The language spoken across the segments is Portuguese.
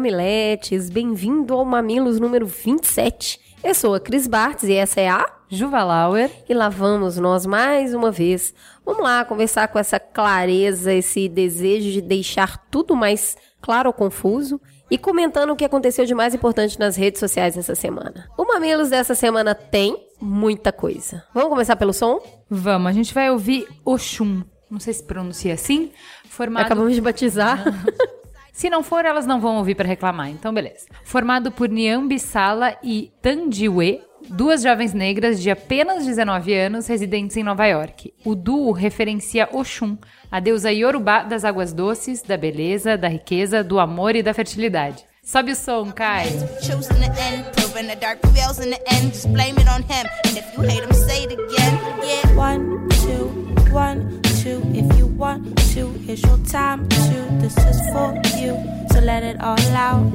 mamiletes, bem-vindo ao Mamilos número 27. Eu sou a Cris Bartz e essa é a Juva Lauer. E lá vamos nós mais uma vez. Vamos lá conversar com essa clareza, esse desejo de deixar tudo mais claro ou confuso e comentando o que aconteceu de mais importante nas redes sociais essa semana. O Mamilos dessa semana tem muita coisa. Vamos começar pelo som? Vamos, a gente vai ouvir Oxum. Não sei se pronuncia assim. Formado... Acabamos de batizar. Se não for, elas não vão ouvir para reclamar, então beleza. Formado por Niambi Sala e Tandiwe, duas jovens negras de apenas 19 anos residentes em Nova York. O duo referencia Oxum, a deusa Yorubá das águas doces, da beleza, da riqueza, do amor e da fertilidade. Sobe o som, Kai. One, two, one, two. If you want to, it's your time to. This is for you, so let it all out.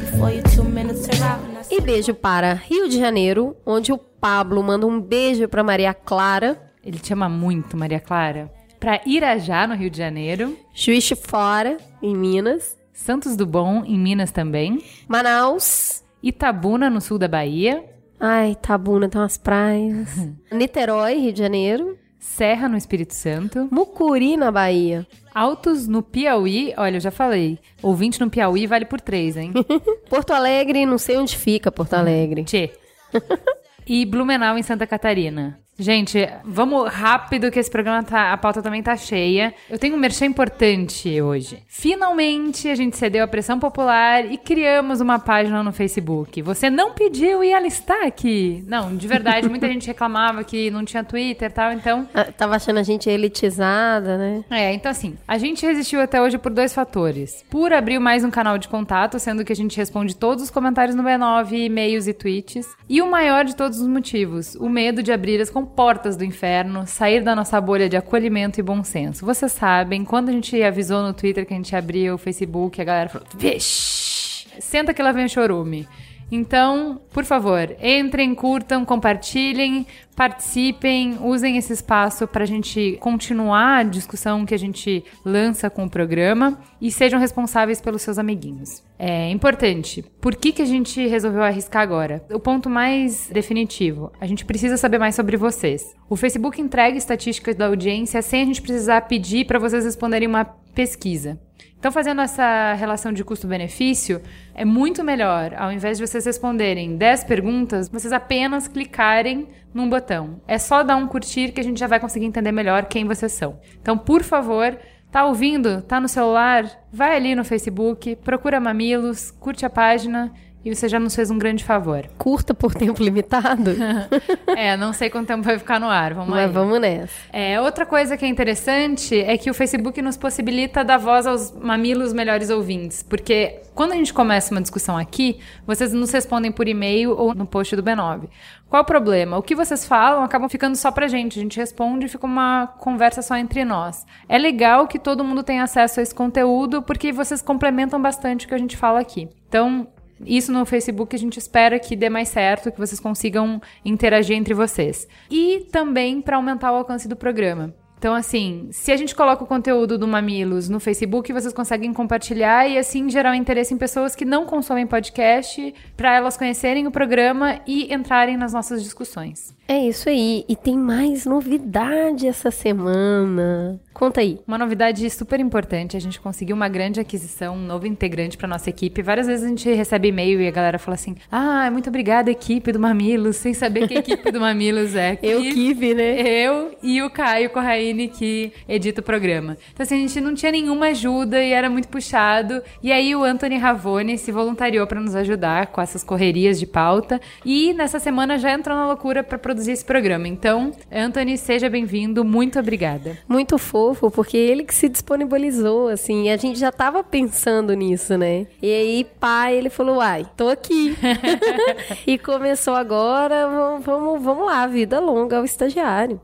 Before you two minutes are out. E beijo para Rio de Janeiro, onde o Pablo manda um beijo para Maria Clara. Ele te ama muito, Maria Clara. Para Irajá, no Rio de Janeiro. Juiz de Fora, em Minas. Santos do Bom, em Minas também. Manaus. Itabuna, no sul da Bahia. Ai, Itabuna tem umas praias. Niterói, Rio de Janeiro. Serra, no Espírito Santo. Mucuri, na Bahia. Altos, no Piauí. Olha, eu já falei. Ouvinte no Piauí vale por três, hein? Porto Alegre, não sei onde fica Porto Alegre. Tchê. e Blumenau, em Santa Catarina. Gente, vamos rápido que esse programa tá, a pauta também tá cheia. Eu tenho um merchan importante hoje. Finalmente a gente cedeu à pressão popular e criamos uma página no Facebook. Você não pediu e ela está aqui. Não, de verdade, muita gente reclamava que não tinha Twitter e tal, então. Ah, tava achando a gente elitizada, né? É, então assim, a gente resistiu até hoje por dois fatores. Por abrir mais um canal de contato, sendo que a gente responde todos os comentários no B9, e-mails e tweets. E o maior de todos os motivos, o medo de abrir as portas do inferno, sair da nossa bolha de acolhimento e bom senso. Vocês sabem, quando a gente avisou no Twitter que a gente abria o Facebook, a galera falou: Vixe, senta que lá vem o chorume. Então, por favor, entrem, curtam, compartilhem, participem, usem esse espaço para a gente continuar a discussão que a gente lança com o programa e sejam responsáveis pelos seus amiguinhos. É importante. Por que, que a gente resolveu arriscar agora? O ponto mais definitivo: a gente precisa saber mais sobre vocês. O Facebook entrega estatísticas da audiência sem a gente precisar pedir para vocês responderem uma pesquisa. Então, fazendo essa relação de custo-benefício, é muito melhor, ao invés de vocês responderem 10 perguntas, vocês apenas clicarem num botão. É só dar um curtir que a gente já vai conseguir entender melhor quem vocês são. Então, por favor, tá ouvindo? Tá no celular? Vai ali no Facebook, procura Mamilos, curte a página e você já nos fez um grande favor. Curta por tempo limitado? é, não sei quanto tempo vai ficar no ar. Vamos Mas aí. vamos nessa. É, outra coisa que é interessante é que o Facebook nos possibilita dar voz aos mamilos melhores ouvintes. Porque quando a gente começa uma discussão aqui, vocês nos respondem por e-mail ou no post do B9. Qual o problema? O que vocês falam acabam ficando só pra gente. A gente responde e fica uma conversa só entre nós. É legal que todo mundo tenha acesso a esse conteúdo porque vocês complementam bastante o que a gente fala aqui. Então, isso no Facebook a gente espera que dê mais certo, que vocês consigam interagir entre vocês. E também para aumentar o alcance do programa. Então, assim, se a gente coloca o conteúdo do Mamilos no Facebook, vocês conseguem compartilhar e, assim, gerar um interesse em pessoas que não consomem podcast, para elas conhecerem o programa e entrarem nas nossas discussões. É isso aí. E tem mais novidade essa semana. Conta aí. Uma novidade super importante. A gente conseguiu uma grande aquisição, um novo integrante para nossa equipe. Várias vezes a gente recebe e-mail e a galera fala assim: Ah, muito obrigada, equipe do Mamilos, sem saber que equipe do Mamilos é. Eu, Kive, né? Eu e o Caio Corraine, que edita o programa. Então, assim, a gente não tinha nenhuma ajuda e era muito puxado. E aí o Anthony Ravone se voluntariou para nos ajudar com essas correrias de pauta. E nessa semana já entrou na loucura para produzir produzir esse programa. Então, Anthony, seja bem-vindo, muito obrigada. Muito fofo, porque ele que se disponibilizou, assim, e a gente já tava pensando nisso, né? E aí, pai, ele falou, uai, tô aqui. e começou agora, vamos, vamos, vamos lá, vida longa ao estagiário.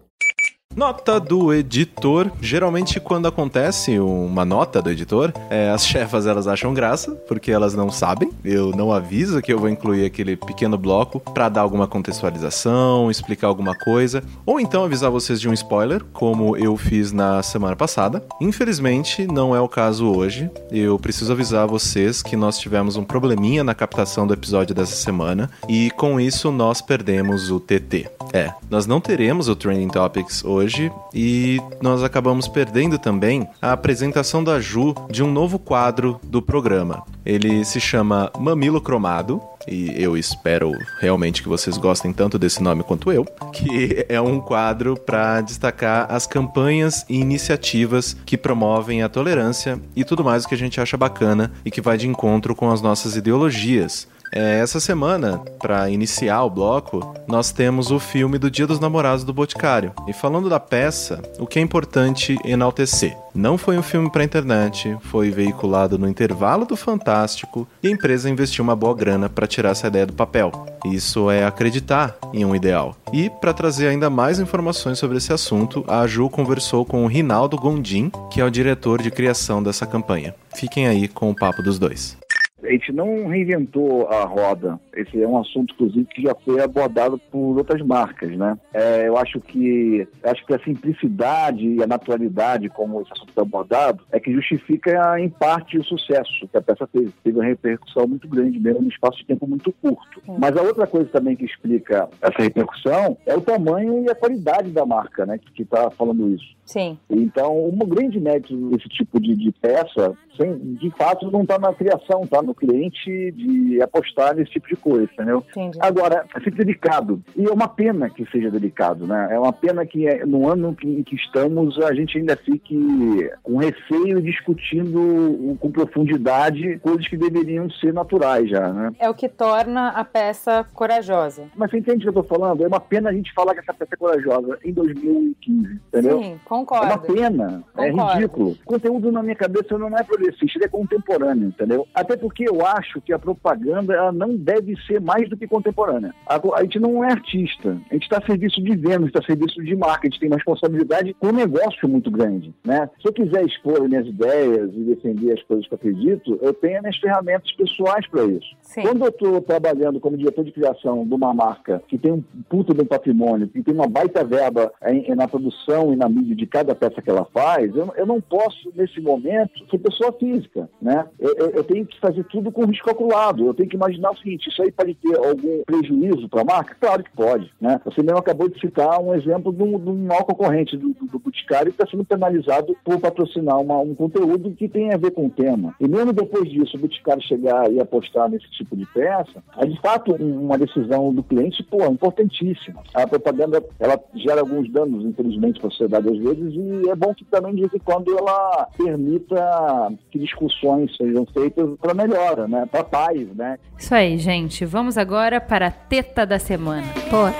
Nota do editor. Geralmente, quando acontece uma nota do editor, é, as chefas elas acham graça, porque elas não sabem. Eu não aviso que eu vou incluir aquele pequeno bloco para dar alguma contextualização, explicar alguma coisa, ou então avisar vocês de um spoiler, como eu fiz na semana passada. Infelizmente, não é o caso hoje. Eu preciso avisar vocês que nós tivemos um probleminha na captação do episódio dessa semana e com isso nós perdemos o TT. É, nós não teremos o Trending Topics hoje hoje e nós acabamos perdendo também a apresentação da Ju de um novo quadro do programa. Ele se chama Mamilo Cromado e eu espero realmente que vocês gostem tanto desse nome quanto eu, que é um quadro para destacar as campanhas e iniciativas que promovem a tolerância e tudo mais que a gente acha bacana e que vai de encontro com as nossas ideologias. É, essa semana, para iniciar o bloco, nós temos o filme do Dia dos Namorados do Boticário. E falando da peça, o que é importante enaltecer? Não foi um filme para internet, foi veiculado no intervalo do Fantástico e a empresa investiu uma boa grana para tirar essa ideia do papel. Isso é acreditar em um ideal. E para trazer ainda mais informações sobre esse assunto, a Ju conversou com o Rinaldo Gondim, que é o diretor de criação dessa campanha. Fiquem aí com o papo dos dois. A gente não reinventou a roda. Esse é um assunto, inclusive, que já foi abordado por outras marcas, né? É, eu acho que acho que a simplicidade e a naturalidade, como esse assunto foi abordado, é que justifica, em parte, o sucesso que a peça teve. Teve uma repercussão muito grande, mesmo num espaço de tempo muito curto. Mas a outra coisa também que explica essa repercussão é o tamanho e a qualidade da marca, né? Que está falando isso. Sim. Então, um grande mérito desse tipo de, de peça, sem, de fato, não está na criação, está no cliente de apostar nesse tipo de coisa, entendeu? Entendi. Agora, é sempre delicado. E é uma pena que seja delicado, né? É uma pena que é, no ano em que estamos a gente ainda fique com receio discutindo com profundidade coisas que deveriam ser naturais já, né? É o que torna a peça corajosa. Mas você entende o que eu estou falando? É uma pena a gente falar que essa peça é corajosa em 2015, entendeu? Sim, É concordo. uma pena, é Concordo. ridículo. O conteúdo na minha cabeça não é progressista, ele é contemporâneo, entendeu? Até porque eu acho que a propaganda ela não deve ser mais do que contemporânea. A, a gente não é artista, a gente está a serviço de venda, está a serviço de marca, a gente tem uma responsabilidade com um negócio muito grande, né? Se eu quiser expor as minhas ideias e defender as coisas que eu acredito, eu tenho as minhas ferramentas pessoais para isso. Sim. Quando eu estou trabalhando como diretor de criação de uma marca que tem um puto de um patrimônio, que tem uma baita verba em- na produção e na mídia de cada peça que ela faz, eu, eu não posso, nesse momento, ser pessoa física, né? Eu, eu- eu tenho que fazer tudo com risco calculado. Eu tenho que imaginar o seguinte, isso aí pode ter algum prejuízo para a marca? Claro que pode, né? Você mesmo acabou de citar um exemplo de um, de um mau concorrente do, do, do Boticário que está sendo penalizado por patrocinar uma- um conteúdo que tem a ver com o tema. E mesmo depois disso, o Boticário chegar e apostar nesse tipo de peça, é de fato um- uma decisão do cliente, pô, importantíssima. A propaganda, ela gera alguns danos, infelizmente, para a sociedade às vezes, e é bom que também, de vez em quando, ela permita que discussões sejam feitas para melhora, né? Para paz, né? Isso aí, gente. Vamos agora para a teta da semana. Bora.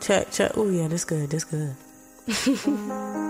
Check, check. Oh yeah, that's good. That's good.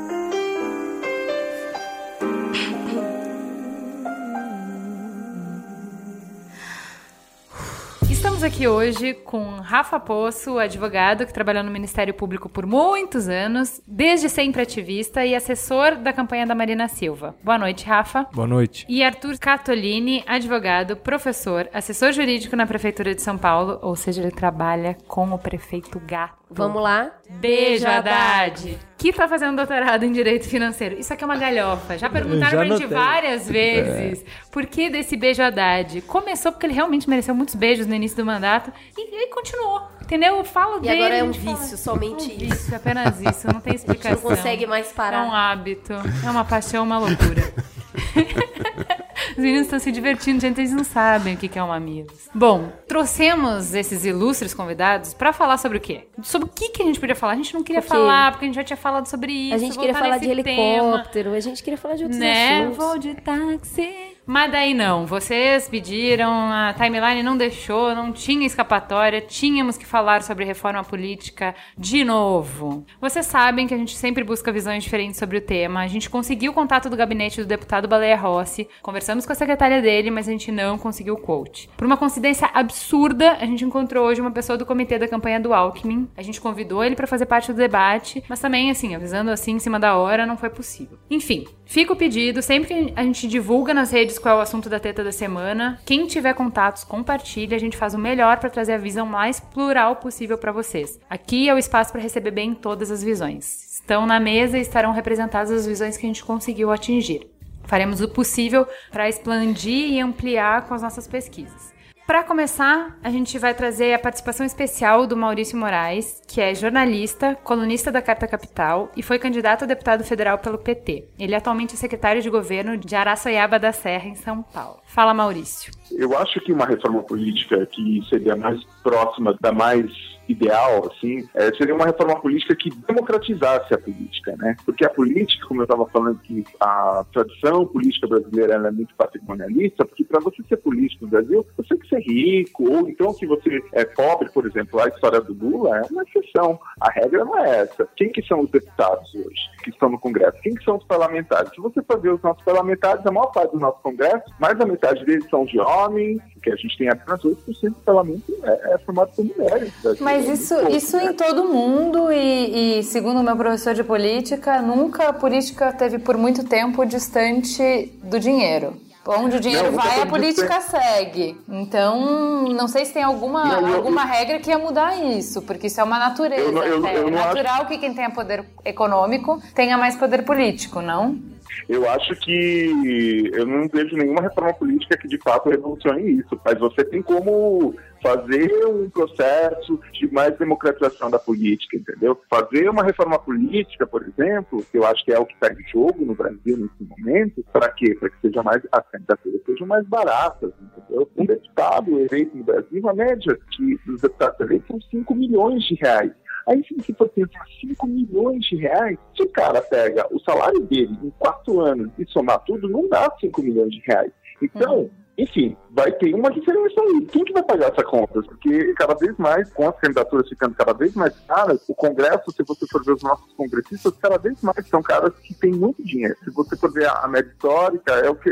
Estamos aqui hoje com Rafa Poço, advogado que trabalhou no Ministério Público por muitos anos, desde sempre ativista e assessor da campanha da Marina Silva. Boa noite, Rafa. Boa noite. E Arthur Catolini, advogado, professor, assessor jurídico na Prefeitura de São Paulo, ou seja, ele trabalha com o prefeito Gato. Vamos lá? Beijo, Haddad. Que tá fazendo doutorado em Direito Financeiro. Isso aqui é uma galhofa. Já perguntaram Já pra gente várias vezes por que desse beijo Haddad. Começou porque ele realmente mereceu muitos beijos no início do mandato e ele continuou. Entendeu? Eu falo E dele. agora é a um gente fala- vício, somente um isso. vício, apenas isso. Não tem A gente explicação. não consegue mais É um parar. hábito. É uma paixão, uma loucura. meninos estão se divertindo, gente, eles não sabem o que é um mamilos. Bom, trouxemos esses ilustres convidados pra falar sobre o quê? Sobre o que que a gente podia falar. A gente não queria Porque falar, porque a gente já tinha falado sobre isso. A gente queria falar de tema. helicóptero, a gente queria falar de outros Né? assuntos. De táxi. Mas daí não, vocês pediram, a timeline não deixou, não tinha escapatória, tínhamos que falar sobre reforma política de novo. Vocês sabem que a gente sempre busca visões diferentes sobre o tema. A gente conseguiu o contato do gabinete do deputado Baleia Rossi, conversamos com a secretária dele, mas a gente não conseguiu o quote. Por uma coincidência absurda, a gente encontrou hoje uma pessoa do comitê da campanha do Alckmin. A gente convidou ele para fazer parte do debate, mas também, assim, avisando assim em cima da hora, não foi possível. Enfim, fica o pedido, sempre que a gente divulga nas redes qual é o assunto da teta da semana, quem tiver contatos, compartilha, a gente faz o melhor para trazer a visão mais plural possível para vocês. Aqui é o espaço para receber bem todas as visões. Estão na mesa e estarão representadas as visões que a gente conseguiu atingir. Faremos o possível para expandir e ampliar com as nossas pesquisas. Para começar, a gente vai trazer a participação especial do Maurício Moraes, que é jornalista, colunista da Carta Capital e foi candidato a deputado federal pelo PT. Ele atualmente é secretário de governo de Araçoiaba da Serra, em São Paulo. Fala, Maurício. Eu acho que uma reforma política que seria mais próxima da mais ideal, assim, é, seria uma reforma política que democratizasse a política, né? Porque a política, como eu estava falando, que a tradição política brasileira é muito patrimonialista, porque para você ser político no Brasil, você tem que ser rico, ou então se você é pobre, por exemplo, a história do Lula é uma exceção. A regra não é essa. Quem que são os deputados hoje que estão no Congresso? Quem que são os parlamentares? Se você for ver os nossos parlamentares, a maior parte do nosso Congresso, mais da metade deles são de homens, que a gente tem apenas 8% do parlamento é, é formado por mulheres. Mas isso, pouco, isso né? em todo mundo e, e, segundo o meu professor de política, nunca a política teve por muito tempo distante do dinheiro. Onde o dinheiro Não, vai, a política segue. Então, não sei se tem alguma, Não, eu- alguma regra que ia mudar isso, porque isso é uma natureza. Eu eu- é eu natural que quem tenha poder econômico tenha mais poder político, não? Eu acho que eu não vejo nenhuma reforma política que de fato revolucione isso, mas você tem como fazer um processo de mais democratização da política, entendeu? Fazer uma reforma política, por exemplo, que eu acho que é o que está em jogo no Brasil nesse momento, para quê? Para que seja mais as candidaturas sejam mais baratas, entendeu? Um deputado eleito no Brasil, a média que dos deputados eleitos são 5 milhões de reais. Aí, se for pensar 5 milhões de reais, se o cara pega o salário dele em quatro anos e somar tudo, não dá 5 milhões de reais. Então, enfim, vai ter uma diferença aí. Quem que vai pagar essa conta? Porque cada vez mais, com as candidaturas ficando cada vez mais caras, o Congresso, se você for ver os nossos congressistas, cada vez mais são caras que têm muito dinheiro. Se você for ver a média histórica, é o que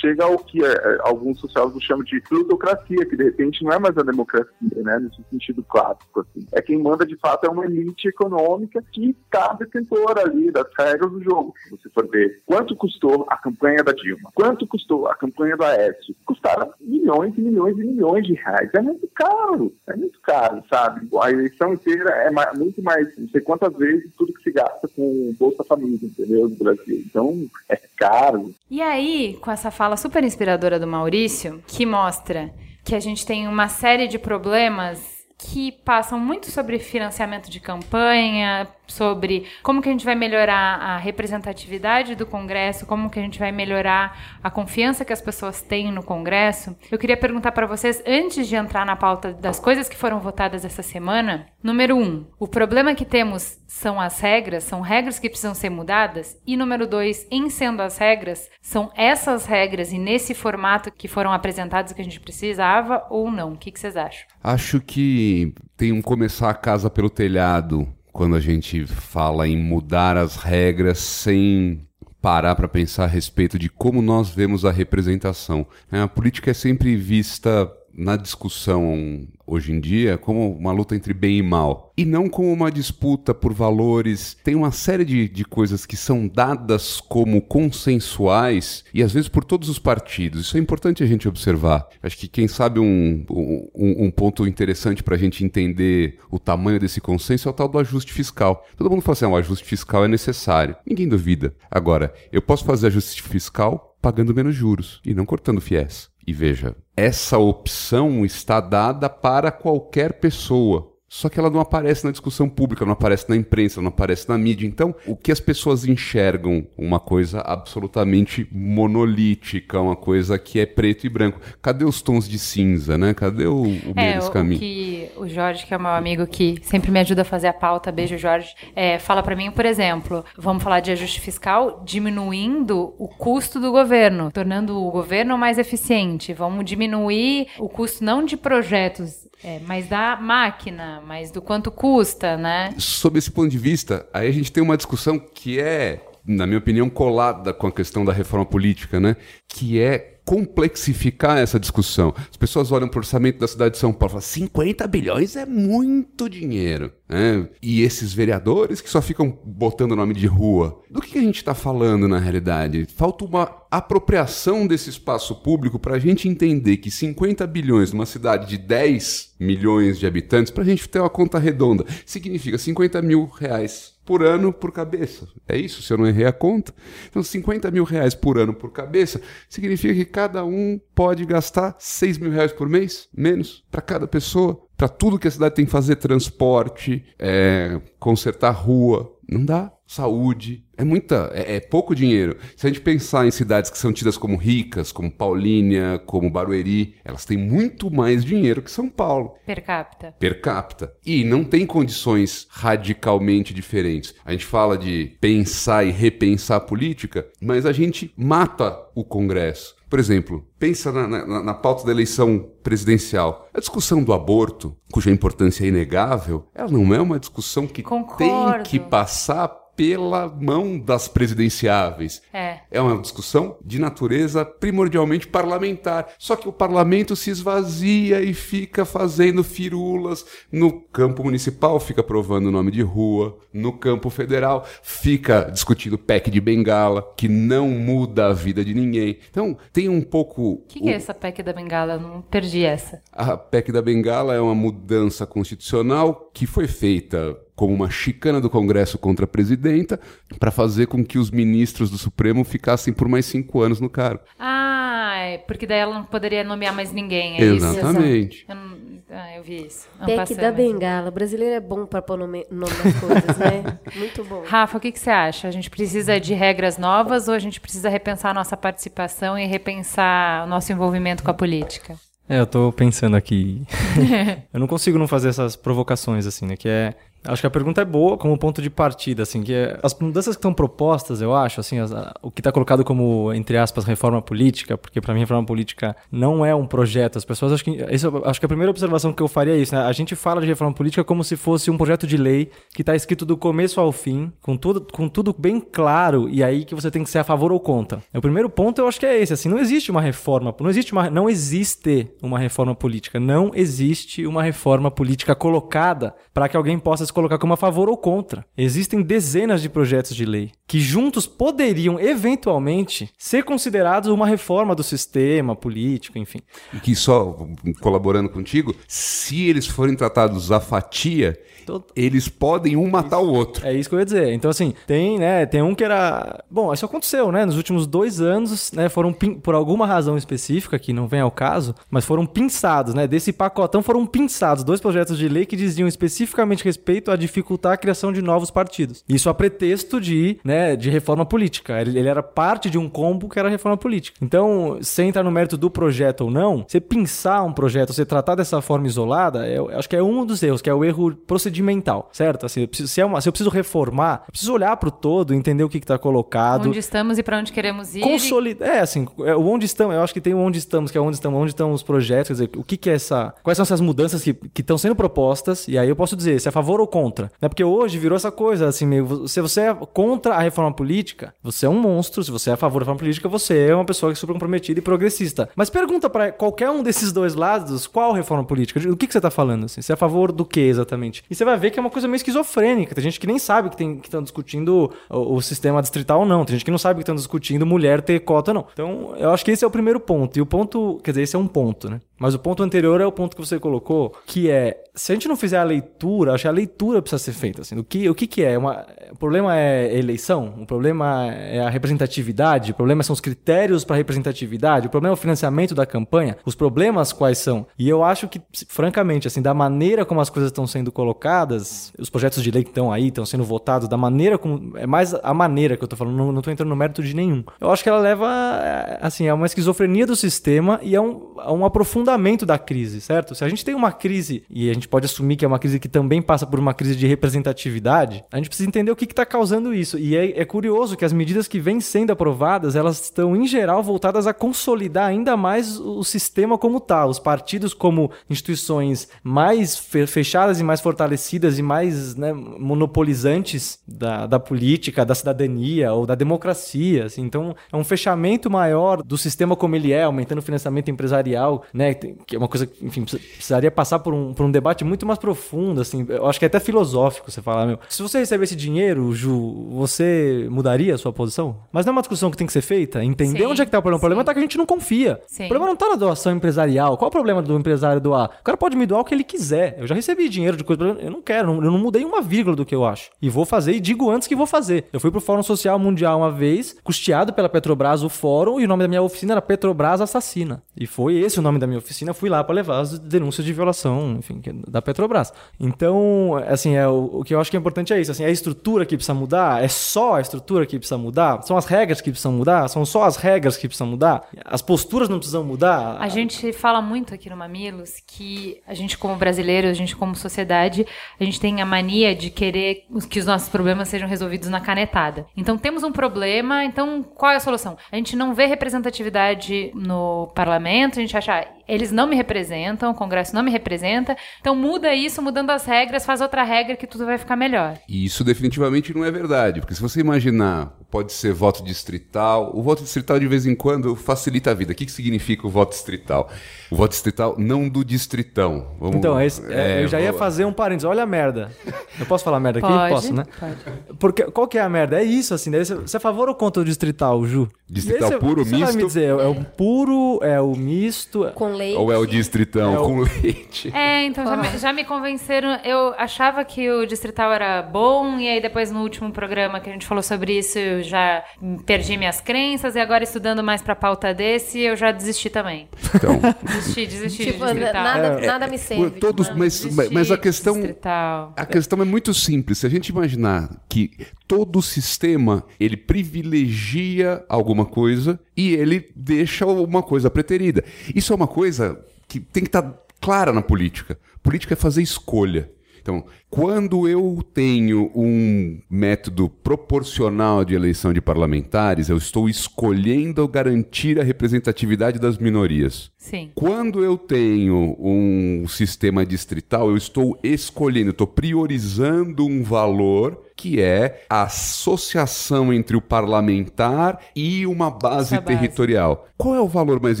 chega ao que é, é, alguns sociólogos chamam de plutocracia, que de repente não é mais a democracia, né, nesse sentido clássico. Assim. É quem manda de fato é uma elite econômica que está detentora ali das regras do jogo. Se você for ver quanto custou a campanha da Dilma, quanto custou a campanha do Aécio, custaram milhões e milhões e milhões de reais. É muito caro, é muito caro, sabe? A eleição inteira é ma- muito mais, não sei quantas vezes, tudo que se gasta com Bolsa Família, entendeu? No Brasil. Então, é caro. E aí, com essa fala super inspiradora do Maurício, que mostra que a gente tem uma série de problemas que passam muito sobre financiamento de campanha, sobre como que a gente vai melhorar a representatividade do Congresso, como que a gente vai melhorar a confiança que as pessoas têm no Congresso. Eu queria perguntar para vocês, antes de entrar na pauta das coisas que foram votadas essa semana, número um, o problema que temos são as regras, são regras que precisam ser mudadas, e número dois, em sendo as regras, são essas regras e nesse formato que foram apresentadas que a gente precisava ou não? O que, que vocês acham? Acho que tem um começar a casa pelo telhado quando a gente fala em mudar as regras sem parar para pensar a respeito de como nós vemos a representação. A política é sempre vista na discussão hoje em dia como uma luta entre bem e mal. E não como uma disputa por valores. Tem uma série de, de coisas que são dadas como consensuais e às vezes por todos os partidos. Isso é importante a gente observar. Acho que quem sabe um, um, um ponto interessante para a gente entender o tamanho desse consenso é o tal do ajuste fiscal. Todo mundo fala assim, ah, o ajuste fiscal é necessário. Ninguém duvida. Agora, eu posso fazer ajuste fiscal pagando menos juros e não cortando fiéis. E veja, essa opção está dada para qualquer pessoa. Só que ela não aparece na discussão pública, não aparece na imprensa, não aparece na mídia. Então, o que as pessoas enxergam uma coisa absolutamente monolítica, uma coisa que é preto e branco. Cadê os tons de cinza, né? Cadê o, o meio É, desse o, o caminho? que o Jorge, que é o meu amigo que sempre me ajuda a fazer a pauta, beijo Jorge, é, fala pra mim, por exemplo, vamos falar de ajuste fiscal, diminuindo o custo do governo, tornando o governo mais eficiente. Vamos diminuir o custo não de projetos, é, mas da máquina, mas do quanto custa, né? Sob esse ponto de vista, aí a gente tem uma discussão que é, na minha opinião, colada com a questão da reforma política, né? Que é complexificar essa discussão. As pessoas olham para o orçamento da cidade de São Paulo e falam 50 bilhões é muito dinheiro. né? E esses vereadores que só ficam botando nome de rua. Do que a gente está falando na realidade? Falta uma apropriação desse espaço público para a gente entender que 50 bilhões numa cidade de 10 milhões de habitantes, para a gente ter uma conta redonda, significa 50 mil reais por ano por cabeça. É isso, se eu não errei a conta. Então, 50 mil reais por ano por cabeça significa que cada um pode gastar 6 mil reais por mês, menos, para cada pessoa. Para tudo que a cidade tem que fazer, transporte, é, consertar rua. Não dá. Saúde. É muita. É, é pouco dinheiro. Se a gente pensar em cidades que são tidas como ricas, como Paulínia, como Barueri, elas têm muito mais dinheiro que São Paulo Per capita. per capita. E não tem condições radicalmente diferentes. A gente fala de pensar e repensar a política, mas a gente mata o Congresso. Por exemplo, pensa na, na- na pauta da eleição presidencial. A discussão do aborto, cuja importância é inegável, ela não é uma discussão que Concordo. tem que passar pela mão das presidenciáveis. É. É uma discussão de natureza primordialmente parlamentar. Só que o parlamento se esvazia e fica fazendo firulas. No campo municipal, fica aprovando o nome de rua. No campo federal, fica discutindo PEC de bengala, que não muda a vida de ninguém. Então, tem um pouco. O que, que é essa PEC da bengala? Eu não perdi essa. A PEC da Bengala é uma mudança constitucional que foi feita como uma chicana do Congresso contra a presidenta para fazer com que os ministros do Supremo ficassem por mais cinco anos no cargo. Ah, é porque daí ela não poderia nomear mais ninguém, é isso? Exatamente. Eu, não, ah, eu vi isso. Não da Bengala. O brasileiro é bom para pôr nome, nome nas coisas, né? Muito bom. Rafa, o que, que você acha? A gente precisa de regras novas ou a gente precisa repensar a nossa participação e repensar o nosso envolvimento com a política? É, eu tô pensando aqui. eu não consigo não fazer essas provocações, assim, né? Que é. Acho que a pergunta é boa como ponto de partida, assim, que é, as mudanças que estão propostas, eu acho, assim, as- a- o que está colocado como, entre aspas, reforma política, porque para mim reforma política não é um projeto. As pessoas, acho que, isso, acho que a primeira observação que eu faria é isso, né? A gente fala de reforma política como se fosse um projeto de lei que está escrito do começo ao fim, com tudo, com tudo bem claro, e aí que você tem que ser a favor ou contra. O primeiro ponto eu acho que é esse, assim, não existe uma reforma, não existe uma, não existe uma reforma política, não existe uma reforma política colocada para que alguém possa se colocar como a favor ou contra. Existem dezenas de projetos de lei que juntos poderiam eventualmente ser considerados uma reforma do sistema político, enfim. E que só, colaborando contigo, se eles forem tratados à fatia, Todo- eles podem um matar o outro. É isso que eu ia dizer. Então, assim, tem, né, tem um que era. Bom, isso aconteceu, né? Nos últimos dois anos, né, foram, pin- por alguma razão específica, que não vem ao caso, mas foram pinçados, né? Desse pacotão foram pinçados dois projetos de lei que diziam especificamente respeito a dificultar a criação de novos partidos. Isso a pretexto de, né, de reforma política. Ele, ele era parte de um combo que era a reforma política. Então, sem entrar no mérito do projeto ou não, você pinçar um projeto, você tratar dessa forma isolada, eu acho que é um dos erros, que é o erro procedimental, certo? Assim, eu preciso- se, é uma- se eu preciso reformar, eu preciso olhar para o todo, entender o que está colocado. Onde estamos e para onde queremos ir? Consolidar. É, assim, é, o onde estamos, eu acho que tem o onde estamos, que é onde estamos, onde estão os projetos, quer dizer, o que, que é essa. Quais são essas mudanças que estão sendo propostas, e aí eu posso dizer se é a favor ou contra. Né? Porque hoje virou essa coisa, assim, meio. Se você é contra a reforma política, você é um monstro. Se você é a favor da reforma política, você é uma pessoa super comprometida e progressista. Mas pergunta para qualquer um desses dois lados qual reforma política. O que, que você tá falando? Assim? Você é a favor do que exatamente? E você vai ver que é uma coisa meio esquizofrênica. Tem gente que nem sabe que tem que estão discutindo o, o sistema distrital ou não. Tem gente que não sabe que estão discutindo mulher ter cota não. Então, eu acho que esse é o primeiro ponto. E o ponto, quer dizer, esse é um ponto, né? Mas o ponto anterior é o ponto que você colocou, que é, se a gente não fizer a leitura, acho que a leitura precisa ser feita, assim, o que, o que que é? Uma, o problema é eleição? O problema é a representatividade? O problema são os critérios para representatividade? O problema é o financiamento da campanha? Os problemas quais são? E eu acho que, francamente, assim, da maneira como as coisas estão sendo colocadas, os projetos de lei que estão aí, estão sendo votados, da maneira como, é mais a maneira que eu tô falando, não, tô entrando no mérito de nenhum. Eu acho que ela leva, é, assim, a uma esquizofrenia do sistema e a um, a um aprofundamento da crise, certo? Se a gente tem uma crise, e a gente pode assumir que é uma crise que também passa por uma crise de representatividade, a gente precisa entender o que está causando isso. E é, é curioso que as medidas que vêm sendo aprovadas, elas estão, em geral, voltadas a consolidar ainda mais o sistema como tal. Os partidos como instituições mais fechadas e mais fortalecidas e mais né, monopolizantes da, da política, da cidadania ou da democracia. Assim. Então, é um fechamento maior do sistema como ele é, aumentando o financiamento empresarial, né? Que é uma coisa que, enfim, precisaria passar por um, por um debate muito mais profundo, assim. Eu acho que é até filosófico você falar, meu. Se você recebesse dinheiro, Ju, você mudaria a sua posição? Mas não é uma discussão que tem que ser feita? Entender Sim, onde é que tá o problema. O problema tá que a gente não confia. Sim. O problema não tá na doação empresarial. Qual é o problema do empresário doar? O cara pode me doar o que ele quiser. Eu já recebi dinheiro de coisa. Eu não quero, eu não mudei uma vírgula do que eu acho. E vou fazer e digo antes que vou fazer. Eu fui pro Fórum Social Mundial uma vez, custeado pela Petrobras, o fórum, e o nome da minha oficina era Petrobras Assassina. E foi esse o nome da minha oficina. Eu fui lá para levar as denúncias de violação, enfim, da Petrobras. Então, assim, é, o, o, que eu acho que é importante é isso. Assim, é a estrutura que precisa mudar? É só a estrutura que precisa mudar? São as regras que precisam mudar? São só as regras que precisam mudar? As posturas não precisam mudar? A gente fala muito aqui no Mamilos que a gente, como brasileiro, a gente, como sociedade, a gente tem a mania de querer que os nossos problemas sejam resolvidos na canetada. Então, temos um problema, então qual é a solução? A gente não vê representatividade no parlamento, a gente acha, ah, eles não me representam, o Congresso não me representa, então muda isso, mudando as regras, faz outra regra que tudo vai ficar melhor. E isso definitivamente não é verdade, porque se você imaginar, pode ser voto distrital, o voto distrital de vez em quando facilita a vida. O que, que significa o voto distrital? O voto distrital não do distritão. Vamos, então, esse, é, eu já ia fazer um parênteses. Olha a merda. Eu posso falar merda aqui? Pode, posso, né? Pode. Porque, qual que é a merda? É isso, assim. Daí você, você é a favor ou contra o distrital, Ju? Distrital puro, você misto? Você vai me dizer, é o puro, é o misto... Com leite. Ou é o distritão É o- com leite? É, então já me, já me convenceram. Eu achava que o distrital era bom, e aí depois no último programa que a gente falou sobre isso, eu já perdi minhas crenças, e agora estudando mais pra pauta desse, eu já desisti também. Então, Desisti, desisti Tipo, de nada, nada me serve. todos, tipo, mas, Desisti mas a questão... distrital. A questão é muito simples. Se a gente imaginar que todo o sistema ele privilegia alguma coisa e ele deixa uma coisa preterida. Isso é uma coisa que tem que estar clara na política. Política é fazer escolha. Então, quando eu tenho um método proporcional de eleição de parlamentares, eu estou escolhendo garantir a representatividade das minorias. Sim. Quando eu tenho um sistema distrital, eu estou escolhendo, estou priorizando um valor que é a associação entre o parlamentar e uma base base. territorial. Qual é o valor mais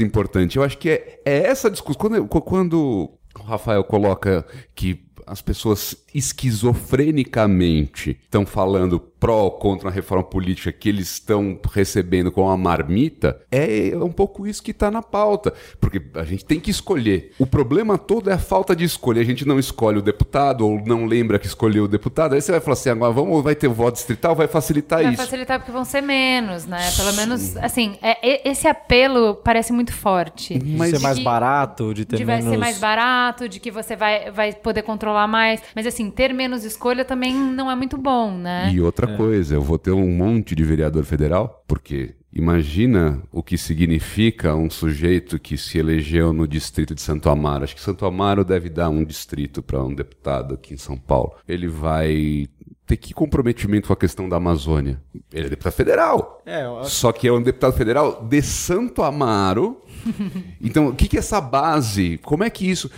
importante? Eu acho que é, é essa discussão. Quando, quando o Rafael coloca que as pessoas esquizofrenicamente estão falando pró ou contra uma reforma política que eles estão recebendo com uma marmita, é um pouco isso que está na pauta. Porque a gente tem que escolher. O problema todo é a falta de escolha. A gente não escolhe o deputado ou não lembra que escolheu o deputado. Aí você vai falar assim, agora vamos, vai ter voto distrital, vai facilitar Vai isso. facilitar porque vão ser menos, né? Pelo menos, assim, é- e- esse apelo parece muito forte. De Mas ser mais de- barato, de ter de vai menos... ser mais barato, de que você vai, vai poder controlar mais. Mas assim, ter menos escolha também não é muito bom, né? E outra coisa, eu vou ter um monte de vereador federal, porque imagina o que significa um sujeito que se elegeu no distrito de Santo Amaro. Acho que Santo Amaro deve dar um distrito para um deputado aqui em São Paulo. Ele vai ter que comprometimento com a questão da Amazônia. Ele é deputado federal. É, eu acho- Só que é um deputado federal de Santo Amaro. Então, o que, é essa base? Como é que isso.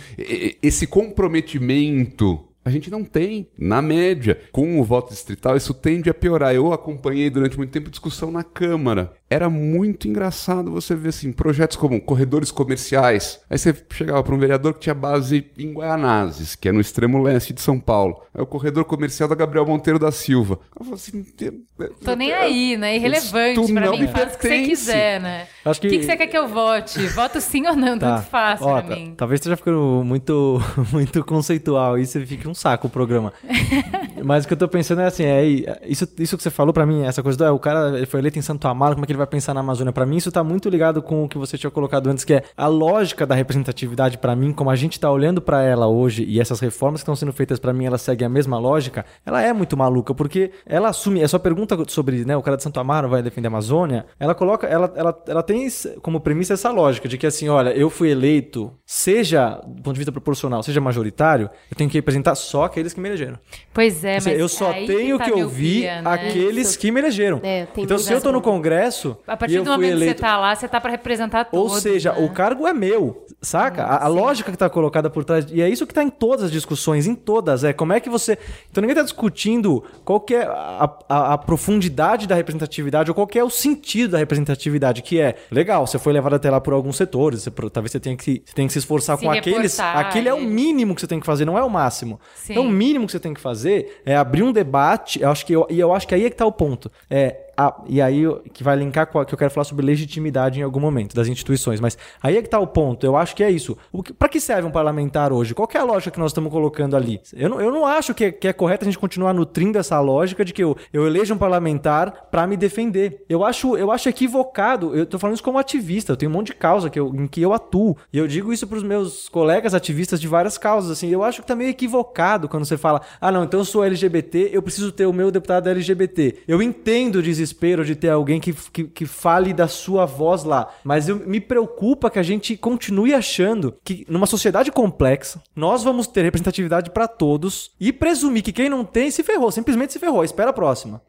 Esse comprometimento. A gente não tem, na média. Com o voto distrital, isso tende a piorar. Eu acompanhei durante muito tempo discussão na Câmara. Era muito engraçado você ver assim, projetos como corredores comerciais. Aí você chegava para um vereador que tinha base em Guaianazes, que é no extremo leste de São Paulo. É o corredor comercial da Gabriel Monteiro da Silva. Eu falei assim, Tô nem aí, né? Irrelevante não mim. me Faz o que você quiser, né? Acho O que- que, que você quer que eu vote? Voto sim ou não? Tá. Tanto faz Ó, pra tá- mim. Talvez esteja ficando muito, muito conceitual e você fique um saco o programa. Mas o que eu tô pensando é assim, é isso, isso que você falou pra mim, essa coisa do é, o cara ele foi eleito em Santo Amaro, como é que ele vai pensar na Amazônia? Pra mim isso tá muito ligado com o que você tinha colocado antes, que é a lógica da representatividade pra mim, como a gente tá olhando pra ela hoje e essas reformas que estão sendo feitas pra mim, elas seguem a mesma lógica. Ela é muito maluca porque ela assume, a sua pergunta sobre, né, o cara de Santo Amaro vai defender a Amazônia, ela coloca, ela, ela, ela tem como premissa essa lógica de que assim, olha, eu fui eleito, seja do ponto de vista proporcional, seja majoritário, eu tenho que representar só aqueles que me elegeram. Pois é, Assim, mas eu só tenho tá que, ouvir né? aqueles Isso. que me elegeram. É, então, se eu tô no razão. A partir do momento que eleito, você tá lá, você tá pra representar ou todos. seja, né? o cargo é meu, saca? A, a lógica que tá colocada por trás. E é isso que tá em todas as discussões, em todas. É como é que você. Então ninguém tá discutindo qual que é a, a- a profundidade da representatividade ou qual que é o sentido da representatividade, que é legal, você foi levado até lá por alguns setores, você, talvez você tenha que, você tenha que se esforçar Se com aqueles. reportar, Aquele é o é. mínimo que você tem que fazer, não é o máximo. Sim. Então, o mínimo que você tem que fazer é abrir um debate. Eu acho que eu, e eu acho que aí é que tá o ponto. É, e aí que vai linkar com a, que eu quero falar sobre legitimidade em algum momento das instituições. Mas aí é que tá o ponto. Eu acho que é isso. O que, serve um parlamentar hoje? Qual é a lógica que nós estamos colocando ali? Eu não, eu não acho que é, que é correto a gente continuar nutrindo essa lógica de que eu, eu elejo um parlamentar pra me defender. Eu acho, eu acho equivocado. Eu tô falando isso como ativista. Eu tenho um monte de causa que eu, em que eu atuo. E eu digo isso pros meus colegas ativistas de várias causas. Assim, eu acho que tá meio equivocado quando você fala: ah, não, então eu sou LGBT, eu preciso ter o meu deputado LGBT. Eu entendo o desespero de ter alguém que, que, que fale da sua voz lá. Mas eu, me preocupa que a gente continue achando que numa sociedade complexa, nós vamos ter representatividade pra todos e presumir que quem não tem se ferrou, simplesmente se ferrou. Espera a próxima.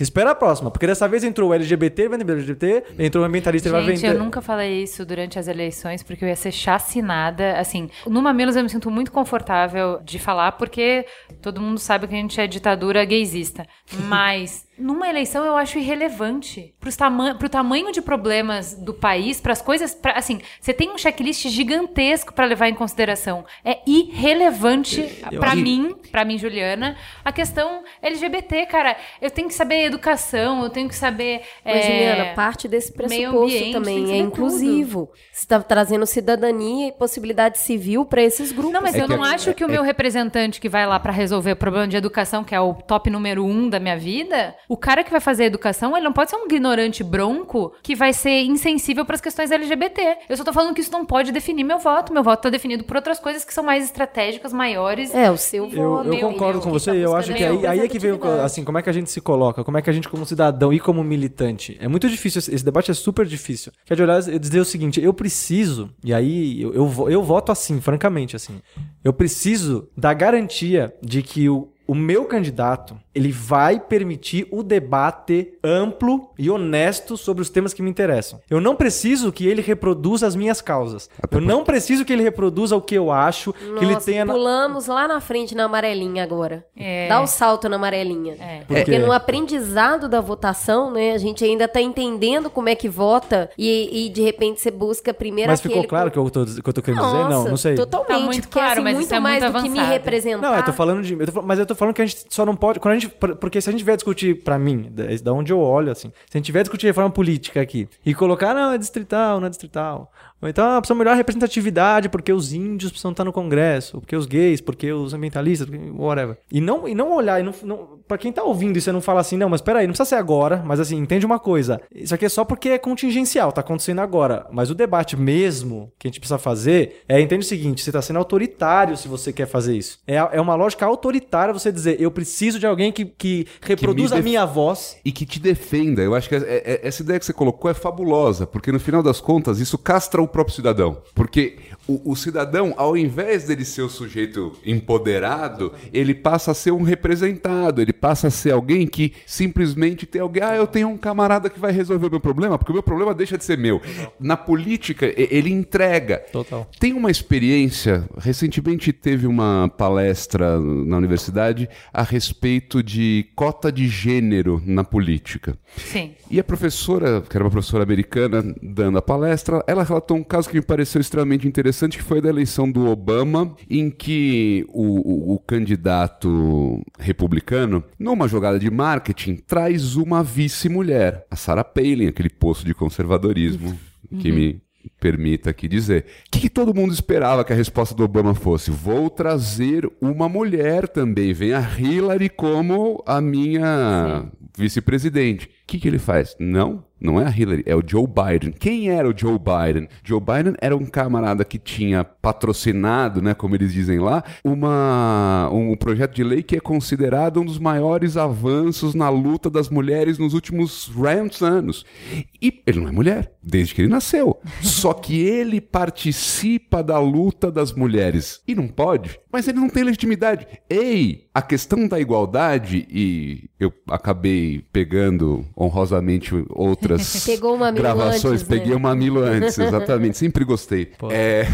Espera a próxima, porque dessa vez entrou o LGBT, vai vender LGBT, entrou o ambientalista, ele vai Gente, vender. eu nunca falei isso durante as eleições, porque eu ia ser chacinada. Assim, no Mamilos eu me sinto muito confortável de falar, porque todo mundo sabe que a gente é ditadura gaysista. Mas numa eleição eu acho irrelevante pros tama pro tamanho de problemas do país, pras coisas, pra, assim, você tem um checklist gigantesco pra levar em consideração. É irrelevante acho- mim, pra mim, Juliana, a questão LGBT, cara. Eu tenho que saber educação, eu tenho que saber Mas, é, Juliana, parte desse meio pressuposto ambiente, também é inclusivo. Você está trazendo cidadania e possibilidade civil para esses grupos. Não, mas É eu que não é- acho que o meu representante que vai lá pra resolver o problema de educação, que é o top número um da minha vida, o cara que vai fazer a educação, ele não pode ser um ignorante bronco que vai ser insensível pras questões LGBT. Eu só tô falando que isso não pode definir meu voto. Meu voto tá definido por outras coisas que são mais estratégicas, maiores. É, o seu Eu, voto. eu concordo com você e eu acho que aí, aí é que vem o- assim, como é que a gente se coloca, como é que a gente como cidadão e como militante. É muito difícil, esse debate é super difícil. Que é de olhar e dizer o seguinte, eu preciso, e aí eu, eu, eu voto assim, francamente, assim, eu preciso da garantia de que o, o meu candidato, ele vai permitir o debate amplo e honesto sobre os temas que me interessam. Eu não preciso que ele reproduza as minhas causas. Eu não preciso que ele reproduza o que eu acho, que ele Nossa, tenha... na- pulamos lá na frente na amarelinha agora. É. Dá o salto na amarelinha. É. Por Porque no aprendizado da votação, né, a gente ainda tá entendendo como é que vota e, e de repente você busca primeiro Mas ficou claro o que eu tô, que eu tô querendo dizer? Não, Nossa, não sei. totalmente. Tá muito porque, claro, assim, mas muito isso é mais muito do que me avançado. representar. Não, eu tô falando de. eu tô mas eu tô falando que a gente só não pode. Quando a gente, por- porque se a gente vier discutir, pra mim, da onde eu olho, assim, se a gente vier discutir reforma política aqui e colocar, não, é distrital, não é distrital. Ou então, ah, precisa melhorar a representatividade porque os índios precisam estar no Congresso, porque os gays, porque os ambientalistas, porque whatever. E não, e não olhar, e não, não, pra quem tá ouvindo isso, você não fala assim, não, mas peraí, não precisa ser agora, mas assim, entende uma coisa. Isso aqui é só porque é contingencial, tá acontecendo agora. Mas o debate mesmo que a gente precisa fazer é, entende o seguinte, você tá sendo autoritário se você quer fazer isso. É, é uma lógica autoritária você dizer, eu preciso de alguém que, que reproduza a def- minha voz. e que te defenda. Eu acho que é- é- essa ideia que você colocou é fabulosa, porque no final das contas isso castra o próprio cidadão. Porque o, o cidadão, ao invés dele ser o sujeito empoderado, ele passa a ser um representado, ele passa a ser alguém que simplesmente tem alguém, ah, eu tenho um camarada que vai resolver o meu problema, porque o meu problema deixa de ser meu. Na política, ele entrega. Total. Tem uma experiência, recentemente teve uma palestra na universidade a respeito de cota de gênero na política. Sim. E a professora, que era uma professora americana, dando a palestra, ela relatou um caso que me pareceu extremamente interessante, que foi da eleição do Obama, em que o, o- o candidato republicano, numa jogada de marketing, traz uma vice-mulher, a Sarah Palin, aquele poço de conservadorismo que me permita aqui dizer. O que, que todo mundo esperava que a resposta do Obama fosse? Vou trazer uma mulher também. Vem a Hillary como a minha vice-presidente. O que, que ele faz? Não, não é a Hillary, é o Joe Biden. Quem era o Joe Biden? Joe Biden era um camarada que tinha patrocinado, né, como eles dizem lá, uma, um projeto de lei que é considerado um dos maiores avanços na luta das mulheres nos últimos rantos anos. E ele não é mulher, desde que ele nasceu. Só que ele participa da luta das mulheres. E não pode, mas ele não tem legitimidade. Ei, a questão da igualdade, e eu acabei pegando honrosamente outras Pegou o mamilo gravações, antes, né? peguei o mamilo antes, exatamente, sempre gostei. É,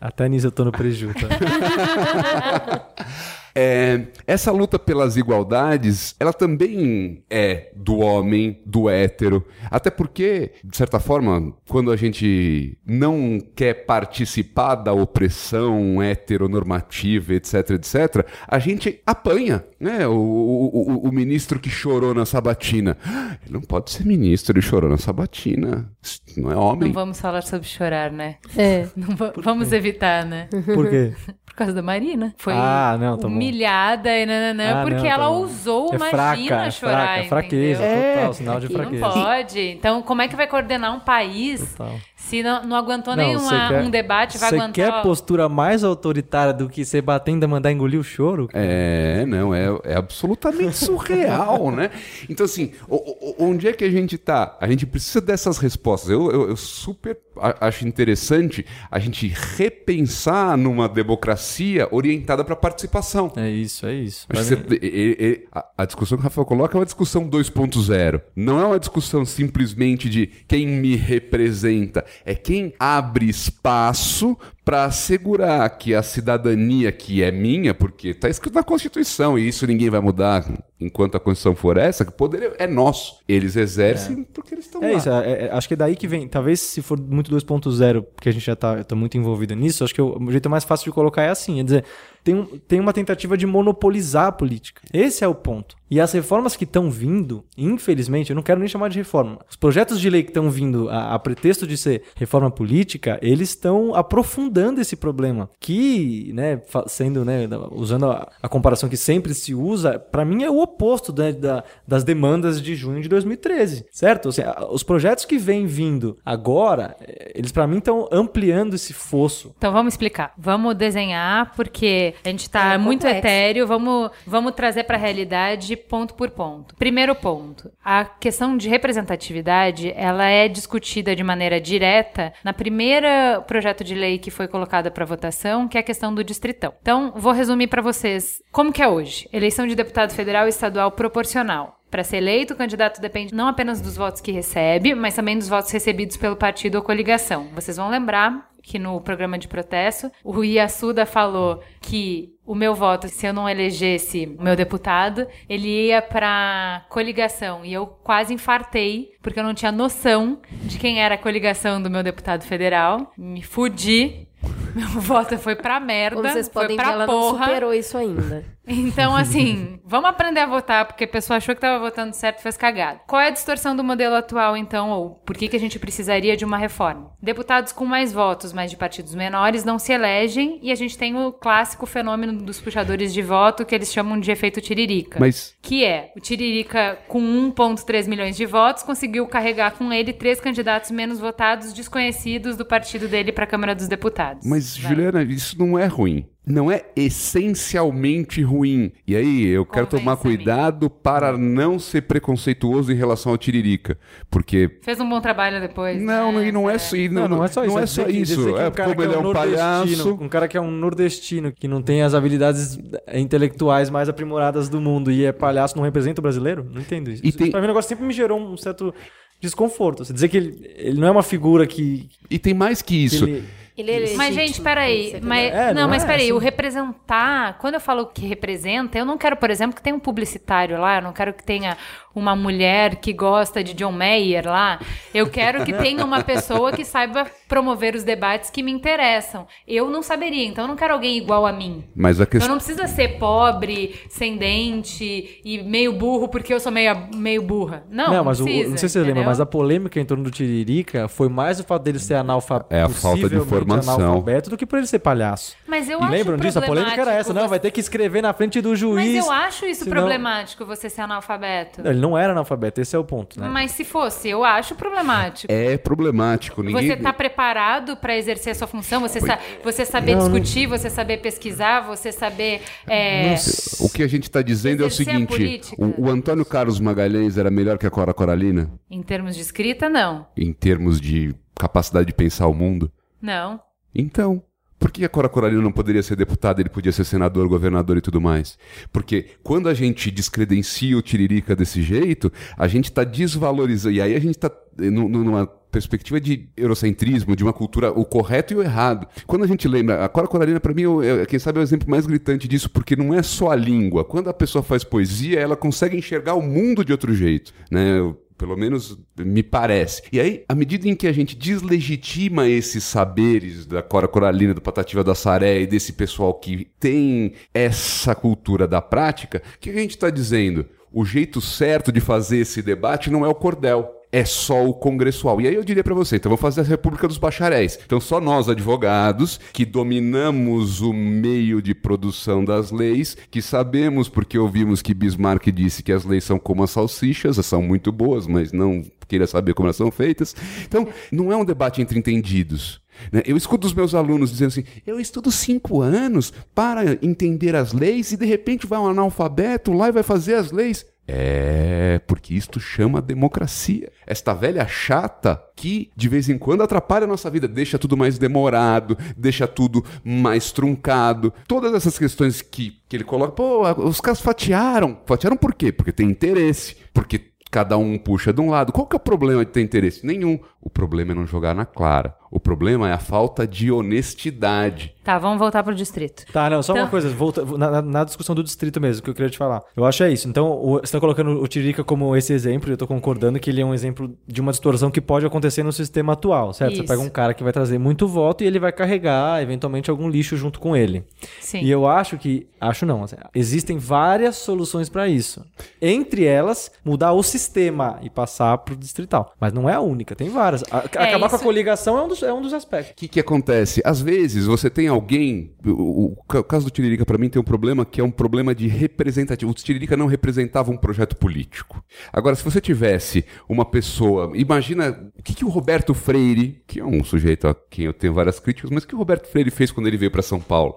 Até nisso eu tô no prejuízo. Tá? É, essa luta pelas igualdades, ela também é do homem, do hétero. Até porque, de certa forma, quando a gente não quer participar da opressão heteronormativa, etc, etc, a gente apanha, né? O, o, o- o ministro que chorou na sabatina. Ele não pode ser ministro, ele chorou na sabatina. Isso Não é homem. Não vamos falar sobre chorar, né? É. Não va- vamos evitar, né? Por quê? Por causa da Marina. Foi Ah, não, tá bom. Humilhada e nananã, Ah, porque não, tá ela bom. ousou, É imagina, fraca, é chorar, fraca, é fraqueza, entendeu? total, sinal de E- Não fraqueza. pode. Então, como é que vai coordenar um país Total. Se não, não aguentou Não, nenhuma, você quer- um debate, vai Você aguentar... quer ó, postura mais autoritária do que você bater e ainda mandar engolir o choro? É, não, é, é absolutamente surreal, né? Então, assim, o- o- onde é que a gente tá? A gente precisa dessas respostas. Eu, eu- eu super acho interessante a gente repensar numa democracia orientada para participação. É isso, é isso. Mim- você- e- a, a discussão que o Rafael coloca é uma discussão 2.0. Não é uma discussão simplesmente de quem me representa. É quem abre espaço para assegurar que a cidadania que é minha, porque está escrito na Constituição, e isso ninguém vai mudar enquanto a Constituição for essa, que o poder é nosso. Eles exercem porque eles estão É lá. isso, é- é- acho que é daí que vem. Talvez se for muito 2.0, porque a gente já tá, tá muito envolvido nisso, acho que o, o jeito mais fácil de colocar é assim: é dizer, tem, um- tem uma tentativa de monopolizar a política. Esse é o ponto. E as reformas que estão vindo, infelizmente, eu não quero nem chamar de reforma. Os projetos de lei que estão vindo a, a pretexto de ser reforma política, eles estão aprofundando esse problema. Que, né, sendo, né, da- usando a, a comparação que sempre se usa, para mim é o oposto né, da- das demandas de junho de 2013, certo? Os projetos que vêm vindo agora, eh, eles para mim estão ampliando esse fosso. Então vamos explicar. Vamos desenhar, porque a gente tá É muito complexo. etéreo. Vamos, vamos trazer para a realidade ponto por ponto. Primeiro ponto. A questão de representatividade, ela é discutida de maneira direta na primeira projeto de lei que foi colocada para votação, que é a questão do distritão. Então, vou resumir para vocês como que é hoje. Eleição de deputado federal e estadual proporcional. Para ser eleito, o candidato depende não apenas dos votos que recebe, mas também dos votos recebidos pelo partido ou coligação. Vocês vão lembrar que no programa de protesto, o Iassuda falou que o meu voto, se eu não elegesse o meu deputado, ele ia para coligação. E eu quase infartei, porque eu não tinha noção de quem era a coligação do meu deputado federal. Me fudi. Meu voto foi pra merda. Como vocês foi podem ver, pra ela não porra. superou isso ainda. Então, assim, vamos aprender a votar, porque a pessoa achou que estava votando certo e fez cagada. Qual é a distorção do modelo atual, então, ou por que, que a gente precisaria de uma reforma? Deputados com mais votos, mas de partidos menores, não se elegem, e a gente tem o clássico fenômeno dos puxadores de voto, que eles chamam de efeito tiririca. Mas Que é, o Tiririca, com 1,3 milhões de votos, conseguiu carregar com ele três candidatos menos votados, desconhecidos do partido dele para a Câmara dos Deputados. Mas. Juliana, isso não é ruim. Não é essencialmente ruim. E aí, eu quero tomar cuidado para não ser preconceituoso em relação ao Tiririca. Porque. Fez um bom trabalho depois. Não, né? e não é, só- e Não, não é só isso. Não é dizer só que- isso. que É um cara como que ele é um nordestino, palhaço. Um cara que é um nordestino, que não tem as habilidades intelectuais mais aprimoradas do mundo e é palhaço, não representa o brasileiro? Não entendo isso. E Isso tem- Pra mim, o negócio sempre me gerou um certo desconforto. Você dizer que ele, ele não é uma figura que. E tem mais que que isso. ele- Ele. Mas, gente, peraí. Mas, É, não, não mas é peraí, assim. o representar, quando eu falo que representa, eu não quero, por exemplo, que tenha um publicitário lá, eu não quero que tenha uma mulher que gosta de John Mayer lá. Eu quero que tenha uma pessoa que saiba promover os debates que me interessam. Eu não saberia, então eu não quero alguém igual a mim. Mas a Então questão. não precisa ser pobre, sem dente e meio burro porque eu sou meio, meio burra. Não, não, mas o- precisa, não sei se você lembra, entendeu? mas a polêmica em torno do Tiririca foi mais o fato dele ser analfabeto. É a falta de informação. Analfabeto do que por ele ser palhaço. Mas eu E acho lembram disso? A polêmica era essa, não, problemático vai ter que escrever na frente do Mas juiz. eu acho isso senão- problemático, você ser analfabeto. Não, Ele não era analfabeto, esse é o ponto, né? Mas se fosse, eu acho problemático. É problemático. Ninguém... Você tá preparado para exercer a sua função? Você, sa você saber Não, não- discutir, você saber pesquisar, você saber. é, O que a gente está dizendo é o Exercer seguinte: o, o Antônio Carlos Magalhães era melhor que a Cora Coralina Em termos de escrita, não. em termos de capacidade de pensar o mundo? Não. Então, por que a Cora Coralina não poderia ser deputada, ele podia ser senador, governador e tudo mais? Porque quando a gente descredencia o Tiririca desse jeito, a gente está desvalorizando. E aí a gente está numa perspectiva de eurocentrismo, de uma cultura, o correto e o errado. Quando a gente lembra, a Cora Coralina, para mim, eu- eu- quem sabe é o exemplo mais gritante disso, porque não é só a língua. Quando a pessoa faz poesia, ela consegue enxergar o mundo de outro jeito, né? Eu- pelo menos me parece. E aí, à medida em que a gente deslegitima esses saberes da Cora Coralina, do Patativa da Saré e desse pessoal que tem essa cultura da prática, o que a gente está dizendo? O jeito certo de fazer esse debate não é o cordel. É só o congressual. E aí eu diria para você, então vamos fazer a República dos Bacharéis. Então só nós, advogados, que dominamos o meio de produção das leis, que sabemos porque ouvimos que Bismarck disse que as leis são como as salsichas, são muito boas, mas não queira saber como elas são feitas. Então, não é um debate entre entendidos. né? Eu escuto os meus alunos dizendo assim: eu estudo cinco anos para entender as leis e de repente vai um analfabeto lá e vai fazer as leis. É, porque isto chama democracia. Esta velha chata que de vez em quando atrapalha a nossa vida, deixa tudo mais demorado, deixa tudo mais truncado. Todas essas questões que, que ele coloca, pô, os caras fatiaram. Fatiaram por quê? Porque tem interesse, porque cada um puxa de um lado. Qual que é o problema de ter interesse? Nenhum. O problema é não jogar na clara. O problema é a falta de honestidade. Tá, vamos voltar pro distrito. Tá, não, só Então- uma coisa, volta, na, na- discussão do distrito mesmo, que eu queria te falar. Eu acho é isso. Então, o- você tá colocando o Tiririca como esse exemplo, e eu tô concordando que ele é um exemplo de uma distorção que pode acontecer no sistema atual, certo? Você Isso. pega um cara que vai trazer muito voto e ele vai carregar, eventualmente, algum lixo junto com ele. Sim. E eu acho que. Acho não. assim, existem várias soluções pra isso. Entre elas, mudar o sistema e passar pro distrital. Mas não é a única, tem várias. A- acabar com a isso- coligação é um dos, é um dos aspectos. O que, que acontece? Às vezes você tem alguém. O, o- o caso do Tiririca, para mim, tem um problema que é um problema de representativo. O Tiririca não representava um projeto político. Agora, se você tivesse uma pessoa. Imagina o que, que o Roberto Freire, que é um sujeito a quem eu tenho várias críticas, mas o que o Roberto Freire fez quando ele veio para São Paulo?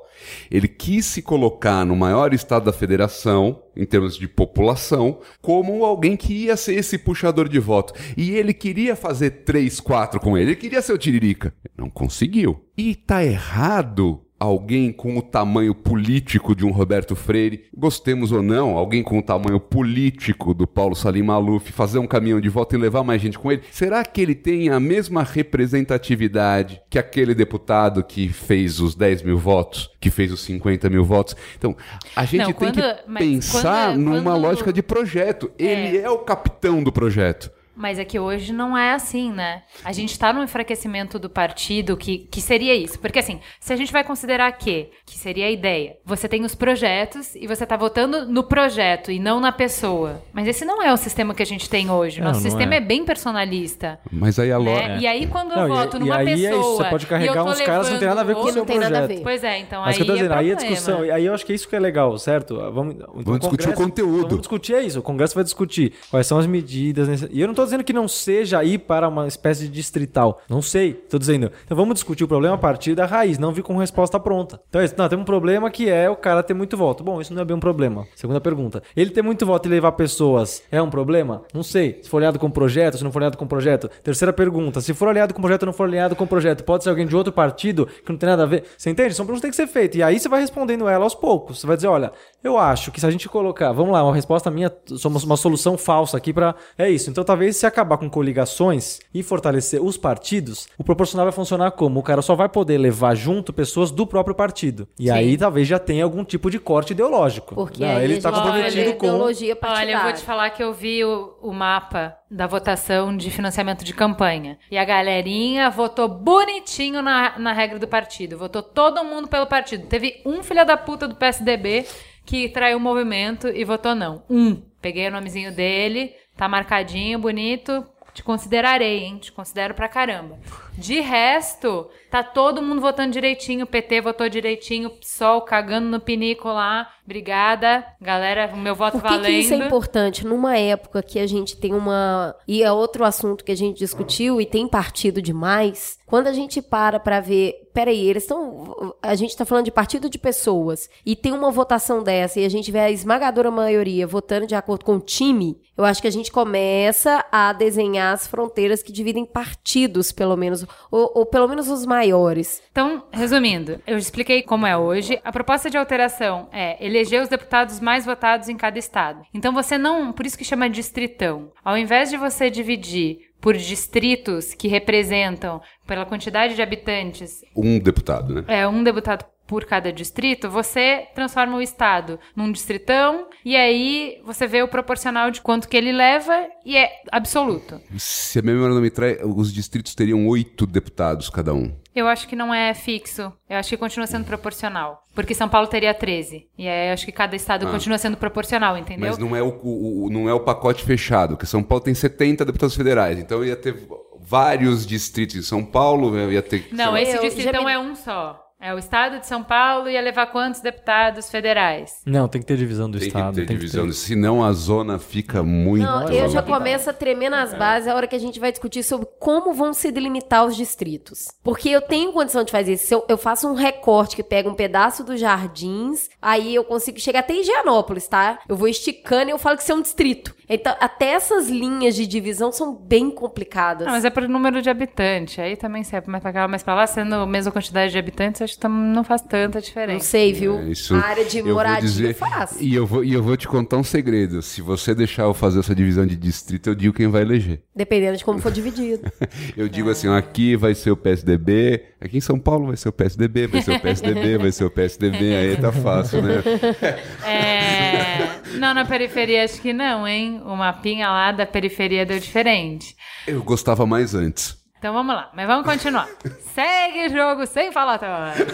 Ele quis se colocar no maior estado da federação, em termos de população, como alguém que ia ser esse puxador de voto. E ele queria fazer três, quatro com ele. Ele queria ser o Tiririca. Não conseguiu. E tá errado alguém com o tamanho político de um Roberto Freire, gostemos ou não, alguém com o tamanho político do Paulo Salim Maluf, fazer um caminhão de voto e levar mais gente com ele? Será que ele tem a mesma representatividade que aquele deputado que fez os 10 mil votos, que fez os 50 mil votos? Então, a gente Não, tem quando- que pensar quando- numa quando- lógica de projeto. Ele é o capitão do projeto. Mas é que hoje não é assim, né? A gente tá num enfraquecimento do partido que, que seria isso. Porque assim, se a gente vai considerar que, que seria a ideia, você tem os projetos e você tá votando no projeto e não na pessoa. Mas esse não é o sistema que a gente tem hoje. O Não, Nosso não sistema é. é. bem personalista. Mas aí a Né? lógica. E aí, quando eu Não, e- voto e numa aí é isso, pessoa. você pode e carregar uns caras que não tem nada a ver com o seu Que não tem nada a projeto. ver. Pois é, então Mas aí que eu tô é dizendo, aí a problema. discussão, aí eu acho que é isso que é legal, certo? Vamos, então Vamos discutir o conteúdo. Vamos discutir é isso, o Congresso vai discutir quais são as medidas. E eu não tô dizendo que não seja ir para uma espécie de distrital. Não sei. Tô dizendo. Então vamos discutir o problema a partir da raiz, não vir com resposta pronta. Então é isso. Não, tem um problema que é o cara ter muito voto. Bom, isso não é bem um problema. Segunda pergunta. Ele ter muito voto e levar pessoas é um problema? Não sei. Se for aliado com projeto, se não for aliado com projeto. Terceira pergunta. Se for aliado com projeto ou não for aliado com projeto, pode ser alguém de outro partido que não tem nada a ver. Você entende? São perguntas que tem que ser feitas. E aí você vai respondendo ela aos poucos. Você vai dizer, olha, eu acho que se a gente colocar, vamos lá, uma resposta minha, uma solução falsa aqui para é isso. Então talvez se acabar com coligações e fortalecer os partidos, o proporcional vai funcionar como o cara só vai poder levar junto pessoas do próprio partido. E Sim. aí talvez já tenha algum tipo de corte ideológico. Porque Não, aí ele está comprometido olha com ideologia partidária. Olha, eu vou te falar que eu vi o, o mapa da votação de financiamento de campanha. E a galerinha votou bonitinho na, na regra do partido. Votou todo mundo pelo partido. Teve um filho da puta do PSDB que traiu o movimento e votou não. Um. Peguei o nomezinho dele, tá marcadinho, bonito. Te considerarei, hein? Te considero pra caramba. De resto, tá todo mundo votando direitinho. O PT votou direitinho. PSOL cagando no pinico lá. Obrigada. Galera, o meu voto Por que, valendo. que isso é importante? Numa época que a gente tem uma. E é outro assunto que a gente discutiu e tem partido demais. Quando a gente para pra ver. Peraí, eles estão. A gente tá falando de partido de pessoas e tem uma votação dessa e a gente vê a esmagadora maioria votando de acordo com o time. Eu acho que a gente começa a desenhar as fronteiras que dividem partidos, pelo menos. Ou, ou pelo menos os maiores. Então, resumindo, eu expliquei como é hoje. A proposta de alteração é eleger os deputados mais votados em cada estado. Então você não, por isso que chama distritão. Ao invés de você dividir por distritos que representam pela quantidade de habitantes, Um deputado, né? é um deputado por cada distrito, você transforma o estado num distritão e aí você vê o proporcional de quanto que ele leva e é absoluto. Se a minha memória não me trai, os distritos teriam oito deputados cada um. Eu acho que não é fixo. Eu acho que continua sendo proporcional. Porque São Paulo teria 13. E aí eu acho que cada estado Ah. continua sendo proporcional, entendeu? Mas não é o, o- não é o pacote fechado, porque São Paulo tem 70 deputados federais, então ia ter vários distritos em São Paulo, ia ter... Não, esse distritão é um só. É o estado de São Paulo ia levar quantos deputados federais? Não, tem que ter divisão do tem estado. que ter tem divisão, ter. senão a zona fica muito... Não, eu já começo a tremer nas bases a hora que a gente vai discutir sobre como vão se delimitar os distritos. Porque eu tenho condição de fazer isso. Se eu, eu faço um recorte que pega um pedaço dos jardins, aí eu consigo chegar até Higienópolis, tá? Eu vou esticando e eu falo que isso é um distrito. Então, até essas linhas de divisão são bem complicadas. Não, mas é por número de habitantes. Aí também se é mais pra cá, mais pra lá, sendo a mesma quantidade de habitantes, acho que não faz tanta Não diferença. sei, viu? É, isso a área de moradia dizer- faz. E eu, vou, e eu vou te contar um segredo. Se você deixar eu fazer essa divisão de distrito, eu digo quem vai eleger. Dependendo de como for dividido. Eu digo assim, ó, aqui vai ser o PSDB, aqui em São Paulo vai ser o PSDB, vai ser o PSDB, vai ser o PSDB, aí tá fácil, né? É... Não, na periferia acho que não, hein? O mapinha lá da periferia deu diferente. Eu gostava mais antes. Então vamos lá, mas vamos continuar. Segue o jogo sem falatório.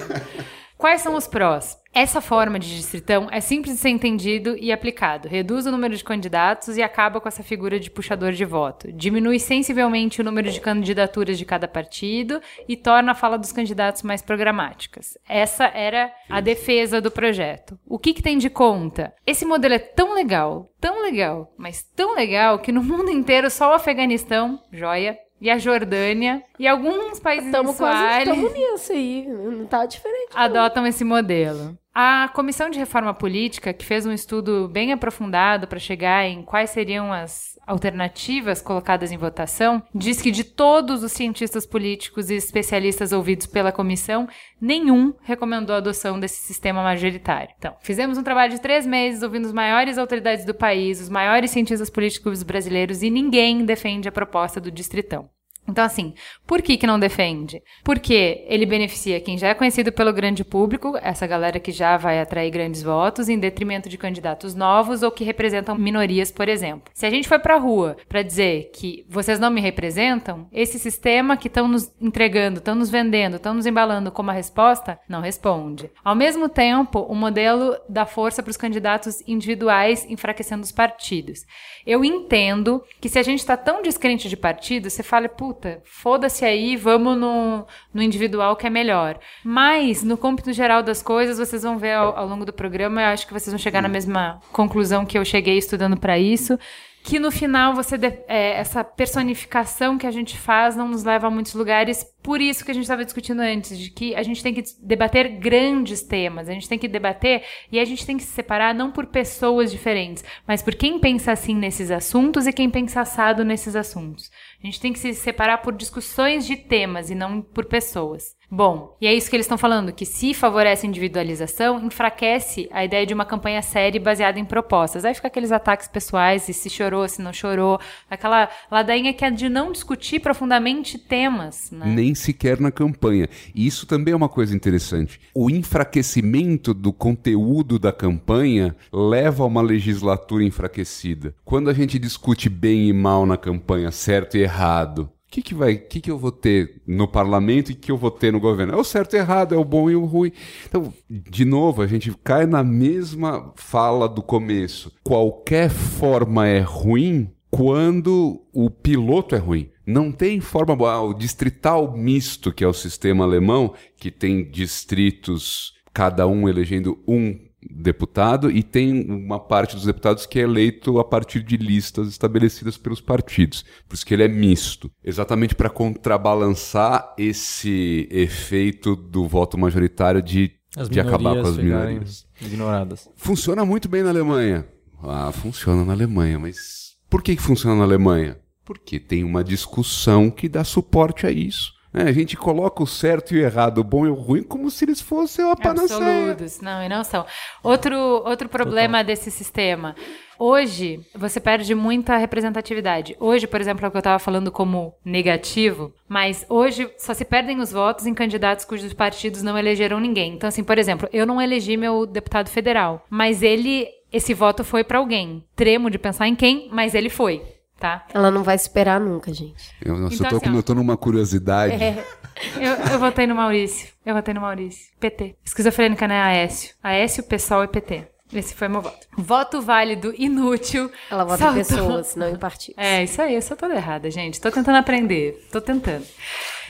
Quais são os prós? Essa forma de distritão é simples de ser entendido e aplicado. Reduz o número de candidatos e acaba com essa figura de puxador de voto. Diminui sensivelmente o número de candidaturas de cada partido e torna a fala dos candidatos mais programáticas. Essa era a defesa do projeto. O que, que tem de conta? Esse modelo é tão legal, tão legal, mas tão legal que no mundo inteiro só o Afeganistão, joia, e a Jordânia e alguns países Estamos quase estamos nisso aí. Não tá diferente. não. adotam esse modelo. A Comissão de Reforma Política, que fez um estudo bem aprofundado para chegar em quais seriam as alternativas colocadas em votação, diz que de todos os cientistas políticos e especialistas ouvidos pela comissão, nenhum recomendou a adoção desse sistema majoritário. Então, fizemos um trabalho de três meses ouvindo as maiores autoridades do país, os maiores cientistas políticos brasileiros, e ninguém defende a proposta do distritão. Então, assim, por que, que não defende? Porque ele beneficia quem já é conhecido pelo grande público, essa galera que já vai atrair grandes votos, em detrimento de candidatos novos ou que representam minorias, por exemplo. Se a gente for pra rua para dizer que vocês não me representam, esse sistema que estão nos entregando, estão nos vendendo, estão nos embalando como a resposta, não responde. Ao mesmo tempo, o modelo dá força para os candidatos individuais, enfraquecendo os partidos. Eu entendo que se a gente está tão descrente de partido, você fala, putz, puta, foda-se aí, vamos no, no individual que é melhor. Mas, no cômputo geral das coisas, vocês vão ver ao, ao longo do programa, eu acho que vocês vão chegar na mesma conclusão que eu cheguei estudando para isso, que no final você é, essa personificação que a gente faz não nos leva a muitos lugares. Por isso que a gente estava discutindo antes, de que a gente tem que debater grandes temas, a gente tem que debater e a gente tem que se separar não por pessoas diferentes, mas por quem pensa assim nesses assuntos e quem pensa assado nesses assuntos. A gente tem que se separar por discussões de temas e não por pessoas. Bom, e é isso que eles estão falando, que se favorece a individualização, enfraquece a ideia de uma campanha séria baseada em propostas. Aí fica aqueles ataques pessoais, e se chorou, se não chorou, aquela ladainha que é de não discutir profundamente temas, né? Nem sequer na campanha. E isso também é uma coisa interessante. O enfraquecimento do conteúdo da campanha leva a uma legislatura enfraquecida. Quando a gente discute bem e mal na campanha, certo e errado, que, que vai, o que, que eu vou ter no parlamento e o que eu vou ter no governo? É o certo e errado, é o bom e o ruim. Então, de novo, a gente cai na mesma fala do começo. Qualquer forma é ruim quando o piloto é ruim. Não tem forma boa. Ah, O distrital misto, que é o sistema alemão, que tem distritos, cada um elegendo um deputado, e tem uma parte dos deputados que é eleito a partir de listas estabelecidas pelos partidos. Por isso que ele é misto. Exatamente para contrabalançar esse efeito do voto majoritário de, de acabar com as minorias. ignoradas. Funciona muito bem na Alemanha. Ah, funciona na Alemanha, mas por que, que funciona na Alemanha? Porque tem uma discussão que dá suporte a isso. Né? a gente coloca o certo e o errado, o bom e o ruim, como se eles fossem uma panaceia. Absolutos, não, e não são. Outro, outro problema desse sistema. Hoje, você perde muita representatividade. Hoje, por exemplo, é o que eu estava falando como negativo, mas hoje só se perdem os votos em candidatos cujos partidos não elegeram ninguém. Então, assim, por exemplo, eu não elegi meu deputado federal, mas ele, esse voto foi para alguém. Tremo de pensar em quem, mas ele foi, tá? Ela não vai esperar nunca, gente. Eu, nossa, Então, eu, tô, assim, com- eu tô numa curiosidade. É. Eu, eu votei no Maurício. Eu votei no Maurício. PT. Esquizofrênica, né? Aécio. Aécio, PSOL e PT. Esse foi meu voto. Voto válido, inútil. Ela vota saltou- em pessoas, não em partidos. É, isso aí. Eu sou toda errada, gente. Tô tentando aprender. Tô tentando.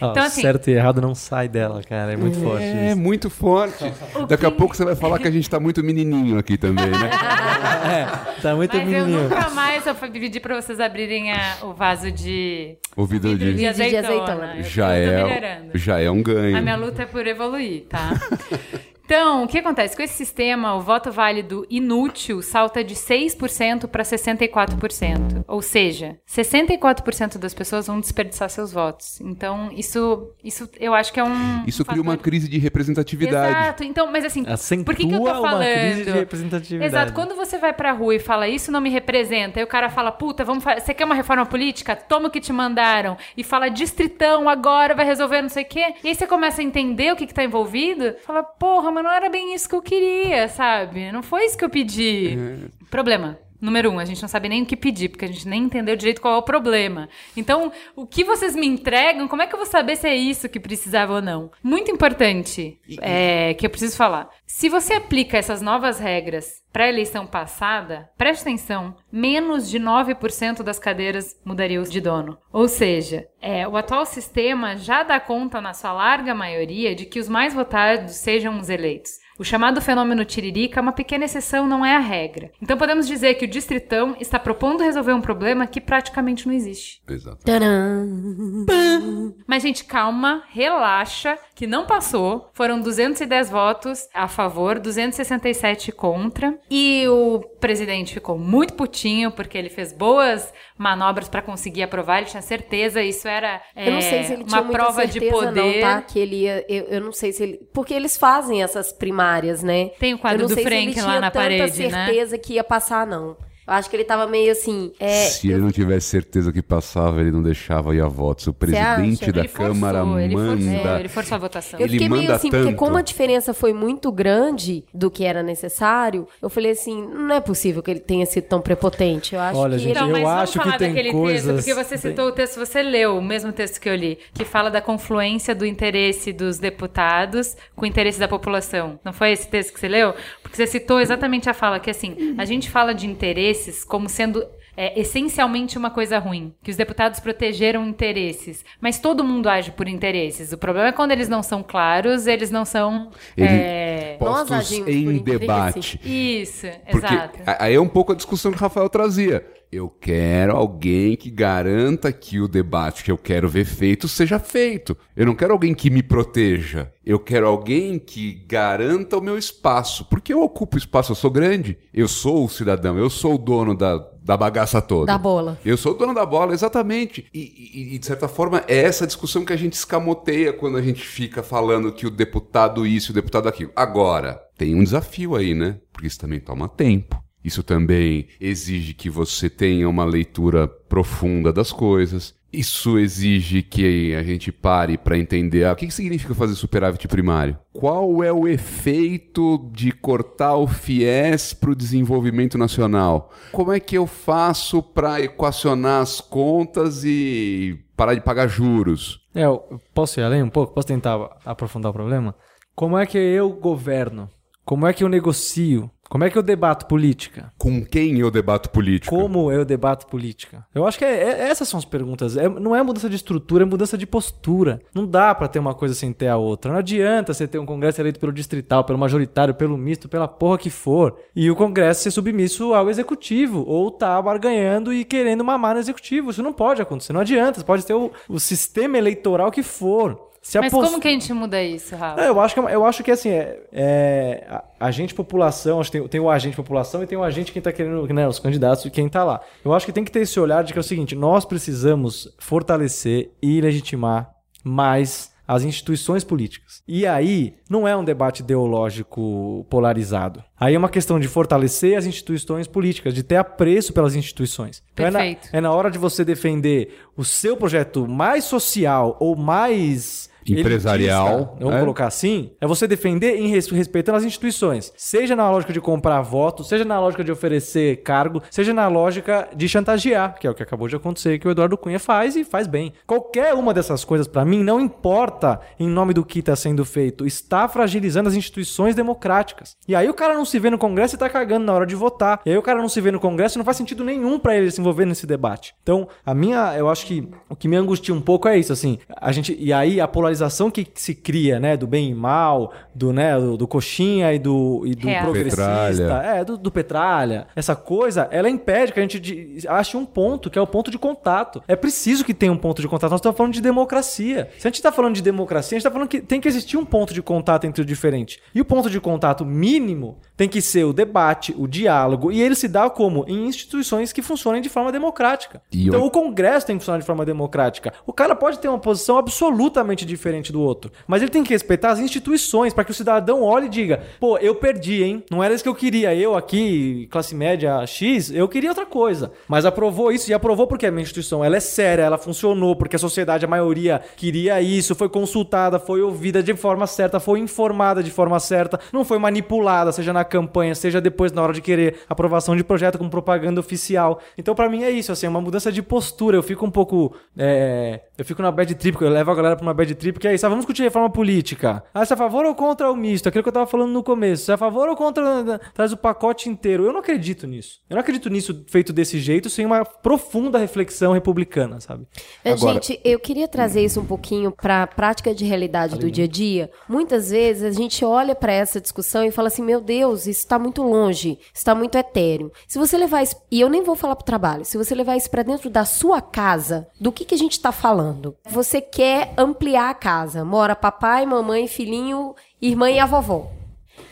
Ó, Então, assim- Certo e errado não sai dela, cara. É muito forte É muito forte. Daqui a pouco você vai falar que a gente tá muito menininho aqui também, né? Tá muito Mas eu menininho. nunca mais eu pedi pra vocês abrirem a- o vaso de, Ouvido vidro de de... de azeitona. azeitona. Eu Já tô é, melhorando. já é um ganho. A minha luta é por evoluir, tá? Então, o que acontece? Com esse sistema, o voto válido inútil salta de 6% para 64%. Ou seja, 64% das pessoas vão desperdiçar seus votos. Então, isso, isso eu acho que é um. Isso cria uma crise de representatividade. Exato. Então, mas assim, Acentua por que, que eu tô uma falando? crise de representatividade. Exato. Quando você vai pra rua e fala isso não me representa, aí o cara fala, puta, vamos você quer uma reforma política? Toma o que te mandaram. E fala distritão, agora vai resolver não sei o quê. E aí você começa a entender o que, que tá envolvido. Fala, porra, mas não era bem isso que eu queria, sabe? Não foi isso que eu pedi. Problema. Número um, a gente não sabe nem o que pedir, porque a gente nem entendeu direito qual é o problema. Então, o que vocês me entregam, como é que eu vou saber se é isso que precisava ou não? Muito importante é, que eu preciso falar. Se você aplica essas novas regras para a eleição passada, preste atenção, menos de 9% das cadeiras mudariam de dono. Ou seja, é, o atual sistema já dá conta, na sua larga maioria, de que os mais votados sejam os eleitos. O chamado fenômeno tiririca é uma pequena exceção, não é a regra. Então podemos dizer que o distritão está propondo resolver um problema que praticamente não existe. Exato. Mas, gente, calma, relaxa, que não passou. Foram 210 votos a favor, 267 contra. E o presidente ficou muito putinho, porque ele fez boas manobras para conseguir aprovar, ele tinha certeza, isso era Eu não é, sei se ele uma tinha prova de certeza poder. não, tá? Que ele ia... Eu, eu não sei se ele... Porque eles fazem essas primárias, né? Tem o quadro eu não do sei Frank se ele lá tinha na tanta parede, né? certeza que ia passar, não. Eu acho que ele tava meio assim... É, Se ele não tivesse certeza que passava, ele não deixava ir a votos. O presidente da Ele forçou, Câmara ele forçou, manda. ele forçou a votação. Eu Ele fiquei meio manda assim, porque tanto. como a diferença foi muito grande do que era necessário, eu falei assim, não é possível que ele tenha sido tão prepotente. Eu acho Olha, que gente, ele... Então, eu acho que falar tem daquele coisas- texto, porque você citou o texto, você leu o mesmo texto que eu li, que fala da confluência do interesse dos deputados com o interesse da população. Não foi esse texto que você leu? Porque você citou exatamente a fala que assim, a gente fala de interesses como sendo é essencialmente uma coisa ruim, que os deputados protegeram interesses, mas todo mundo age por interesses. O problema é quando eles não são claros, eles não são Ele- é, Postos em debate. Isso, Porque exato. aí é um pouco a discussão que o Rafael trazia. Eu quero alguém que garanta que o debate que eu quero ver feito seja feito. Eu não quero alguém que me proteja. Eu quero alguém que garanta o meu espaço. Porque eu ocupo espaço, eu sou grande. Eu sou o cidadão, eu sou o dono da, da bagaça toda. Da bola. Eu sou o dono da bola, exatamente. E, e- e, de certa forma, é essa discussão que a gente escamoteia quando a gente fica falando que o deputado isso, o deputado aquilo. Agora, tem um desafio aí, né? Porque isso também toma tempo. Isso também exige que você tenha uma leitura profunda das coisas. Isso exige que a gente pare para entender ah, o que que significa fazer superávit primário. Qual é o efeito de cortar o FIES para o desenvolvimento nacional? Como é que eu faço para equacionar as contas e parar de pagar juros? É, eu posso ir além um pouco? Posso tentar aprofundar o problema? Como é que eu governo? Como é que eu negocio? Como é que eu debato política? Com quem eu debato política? Como eu debato política? Eu acho que é- é- essas são as perguntas. É- não é mudança de estrutura, é mudança de postura. Não dá pra ter uma coisa sem ter a outra. Não adianta você ter um congresso eleito pelo distrital, pelo majoritário, pelo misto, pela porra que for, e o congresso ser submisso ao executivo, ou tá barganhando e querendo mamar no executivo. Isso não pode acontecer. Não adianta. Você pode ter o, o sistema eleitoral que for. Se Mas como que a gente muda isso, Rafa? é, eu acho que, eu acho que assim, é, é, a- agente população, acho que tem, tem o agente população e tem o agente quem tá querendo, né, os candidatos e quem tá lá. Eu acho que tem que ter esse olhar de que é o seguinte, nós precisamos fortalecer e legitimar mais as instituições políticas. E aí, não é um debate ideológico polarizado. Aí é uma questão de fortalecer as instituições políticas, de ter apreço pelas instituições. Então é na- Perfeito. é na hora de você defender o seu projeto mais social ou mais Empresarial, elitista, vamos é. colocar assim, é você defender em res- respeitando as instituições. Seja na lógica de comprar voto, seja na lógica de oferecer cargo, seja na lógica de chantagear, que é o que acabou de acontecer, que o Eduardo Cunha faz e faz bem. Qualquer uma dessas coisas, pra mim, não importa em nome do que está sendo feito, está fragilizando as instituições democráticas. E aí o cara não se vê no Congresso e tá cagando na hora de votar. E aí o cara não se vê no Congresso e não faz sentido nenhum pra ele se envolver nesse debate. Então, a minha, eu acho que o que me angustia um pouco é isso, assim, a gente, e aí a polarização que se cria, né, do bem e mal, do, né, do, do coxinha e do, e do Real. progressista, Petralha. é, do, do Petralha, essa coisa, ela impede que a gente de- ache um ponto, que é o ponto de contato. É preciso que tenha um ponto de contato. Nós estamos falando de democracia. Se a gente está falando de democracia, a gente está falando que tem que existir um ponto de contato entre o diferente. E o ponto de contato mínimo tem que ser o debate, o diálogo, e ele se dá como? Em instituições que funcionem de forma democrática. E então eu- o Congresso tem que funcionar de forma democrática. O cara pode ter uma posição absolutamente diferente do outro, mas ele tem que respeitar as instituições para que o cidadão olhe e diga: pô, eu perdi, hein? Não era isso que eu queria. Eu aqui, classe média X, eu queria outra coisa. Mas aprovou isso e aprovou porque a minha instituição ela é séria, ela funcionou, porque a sociedade, a maioria, queria isso, foi consultada, foi ouvida de forma certa, foi informada de forma certa, não foi manipulada, seja na campanha, seja depois na hora de querer aprovação de projeto com propaganda oficial. Então, pra mim é isso, assim, é uma mudança de postura. Eu fico um pouco. é, eu fico na bad trip, eu levo a galera pra uma bad trip, que é isso. Ah, vamos discutir reforma política. Ah, você é a favor ou contra o misto? Aquilo que eu tava falando no começo. Você é a favor ou contra. Traz o pacote inteiro. Eu não acredito nisso. Eu não acredito nisso feito desse jeito, sem uma profunda reflexão republicana, sabe? É, Agora- Gente, eu queria trazer isso um pouquinho para a prática de realidade do dia a dia. Muitas vezes a gente olha para essa discussão e fala assim: meu Deus, isso está muito longe, isso está muito etéreo. Se você levar isso, e eu nem vou falar para o trabalho, se você levar isso para dentro da sua casa, do que, que a gente está falando? Você quer ampliar a casa, mora papai, mamãe, filhinho, irmã e a vovó.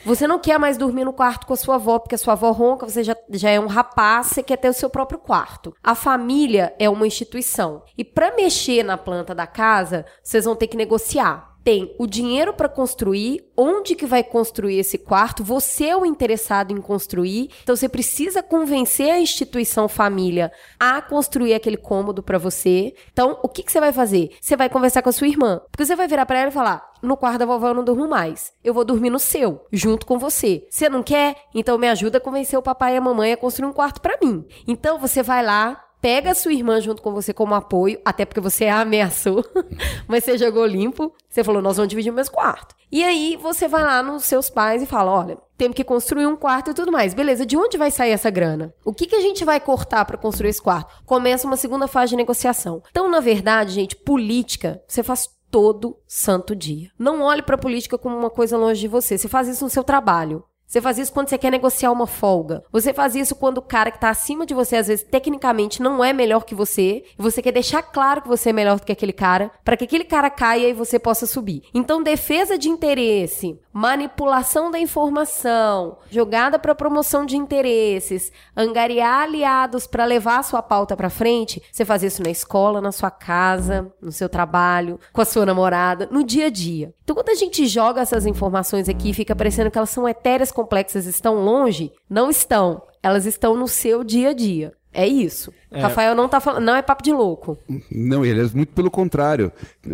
Você não quer mais dormir no quarto com a sua avó, porque a sua avó ronca, você já, já é um rapaz, você quer ter o seu próprio quarto. A família é uma instituição. E para mexer na planta da casa, vocês vão ter que negociar. Tem o dinheiro para construir, onde que vai construir esse quarto, você é o interessado em construir, então você precisa convencer a instituição família a construir aquele cômodo para você. Então, o que, que você vai fazer? Você vai conversar com a sua irmã, porque você vai virar para ela e falar: no quarto da vovó eu não durmo mais. Eu vou dormir no seu, junto com você. Você não quer? Então me ajuda a convencer o papai e a mamãe a construir um quarto pra mim. Então você vai lá, pega a sua irmã junto com você como apoio, até porque você a ameaçou, mas você jogou limpo. Você falou, nós vamos dividir o mesmo quarto. E aí você vai lá nos seus pais e fala, olha, temos que construir um quarto e tudo mais. Beleza, de onde vai sair essa grana? O que, que a gente vai cortar para construir esse quarto? Começa uma segunda fase de negociação. Então, na verdade, gente, política, você faz todo santo dia. Não olhe para política como uma coisa longe de você. Você faz isso no seu trabalho. Você faz isso quando você quer negociar uma folga. Você faz isso quando o cara que está acima de você, às vezes, tecnicamente não é melhor que você. E você quer deixar claro que você é melhor do que aquele cara, para que aquele cara caia e você possa subir. Então, defesa de interesse, manipulação da informação, jogada para promoção de interesses, angariar aliados para levar a sua pauta para frente. Você faz isso na escola, na sua casa, no seu trabalho, com a sua namorada, no dia a dia. Então, quando a gente joga essas informações aqui, fica parecendo que elas são etéreas complexas, estão longe. Não estão. Elas estão no seu dia a dia. É isso. É. Rafael não tá falando. Não é papo de louco. Não, ele é muito pelo contrário.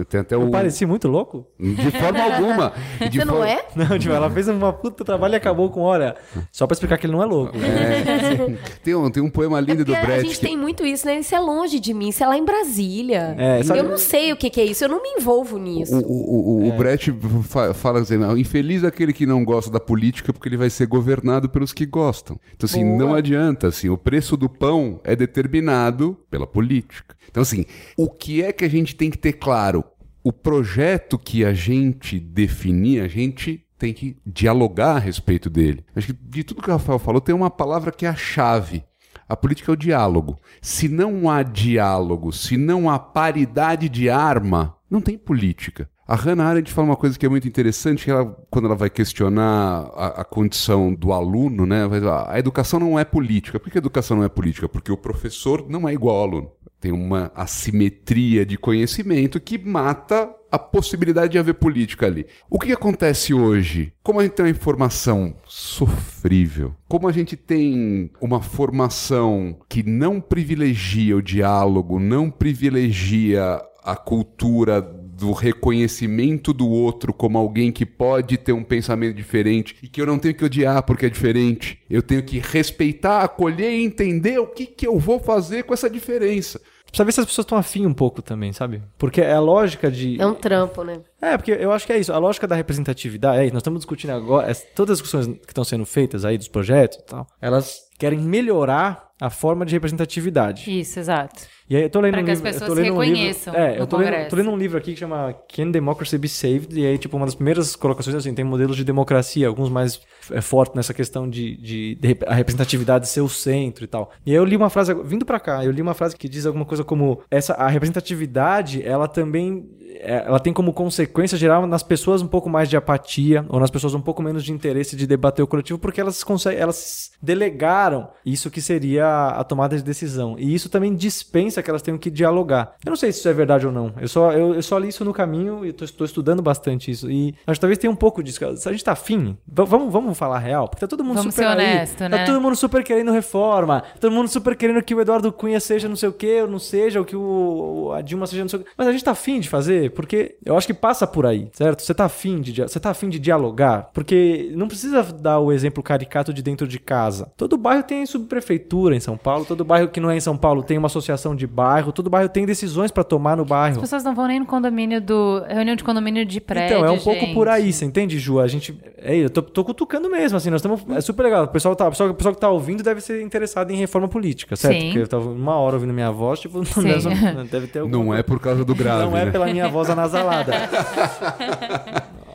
Tem até o... Eu pareci muito louco? De forma alguma. De Você não for- é? Não, tipo, ela fez uma puta trabalho e acabou com hora. Só pra explicar que ele não é louco. É, tem, um, tem um poema lindo do Porque a Brecht. gente tem muito isso, né? Isso é longe de mim, isso é lá em Brasília. É, sabe- Eu não sei o que, que é isso, eu não me envolvo nisso. O, o, o, o É. Brecht fa- fala assim, "Não, infeliz aquele que não gosta da política porque ele vai ser governado pelos que gostam. Então, assim, Boa. não adianta, assim, o preço do pão é determinado pela política. Então, assim, o que é que a gente tem que ter claro? O projeto que a gente definir, a gente tem que dialogar a respeito dele. Acho que de tudo que o Rafael falou, tem uma palavra que é a chave. A política é o diálogo. Se não há diálogo, se não há paridade de arma, não tem política. A Hannah Arendt fala uma coisa que é muito interessante, que ela, quando ela vai questionar a, a condição do aluno, né, vai dizer, "Ah, a educação não é política. Por que a educação não é política? Porque o professor não é igual ao aluno. Tem uma assimetria de conhecimento que mata a possibilidade de haver política ali. O que acontece hoje? Como a gente tem uma informação sofrível, como a gente tem uma formação que não privilegia o diálogo, não privilegia a cultura do reconhecimento do outro como alguém que pode ter um pensamento diferente e que eu não tenho que odiar porque é diferente. Eu tenho que respeitar, acolher e entender o que, que eu vou fazer com essa diferença. Precisa ver se as pessoas estão afim um pouco também, sabe? Porque é a lógica de. É um trampo, né? É, porque eu acho que é isso. A lógica da representatividade, é isso. Nós estamos discutindo agora, es- todas as discussões que estão sendo feitas aí dos projetos e tal, elas querem melhorar a forma de representatividade. Isso, exato. E aí eu tô lendo Pra um que as livro, eu pessoas lendo um reconheçam livro, é, eu tô lendo, tô lendo um livro aqui que chama Can Democracy Be Saved? E aí, tipo, uma das primeiras colocações assim, tem modelos de democracia, alguns mais é, fortes nessa questão de, de, de a representatividade ser o centro e tal. E aí eu li uma frase, vindo pra cá, eu li uma frase que diz alguma coisa como essa a representatividade, ela também é, ela tem como consequência gerar nas pessoas um pouco mais de apatia ou nas pessoas um pouco menos de interesse de debater o coletivo porque elas conseguem, elas delegaram isso que seria a tomada de decisão. E isso também dispensa que elas tenham que dialogar. Eu não sei se isso é verdade ou não. Eu só, eu, eu só li isso no caminho e estou estudando bastante isso. E acho que talvez tenha um pouco disso. Se a gente tá afim, vamos, vamos falar real, porque tá todo mundo Vamos super ser aí. honesto, Tá né? todo mundo super querendo reforma. Todo mundo super querendo que o Eduardo Cunha seja não sei o que, ou não seja, ou que o, a Dilma seja não sei o que. Mas a gente tá afim de fazer, porque eu acho que passa por aí, certo? Você tá afim de, você tá afim de dialogar, porque não precisa dar o exemplo caricato de dentro de casa. Todo bairro tem subprefeitura em São Paulo, todo bairro que não é em São Paulo tem uma associação de bairro, todo bairro tem decisões pra tomar no As bairro. pessoas não vão nem no condomínio do. reunião de condomínio de prédio. Então, é um pouco gente. por aí, você entende, Ju? A gente. É, eu tô, tô cutucando mesmo, assim, nós estamos. É super legal. O pessoal, tá, o, pessoal, o pessoal que tá ouvindo deve ser interessado em reforma política, certo? Sim. Porque eu tava uma hora ouvindo minha voz, tipo, não Sim. deve, deve ter alguma Não é por causa do grave, Não é né? pela minha voz anasalada.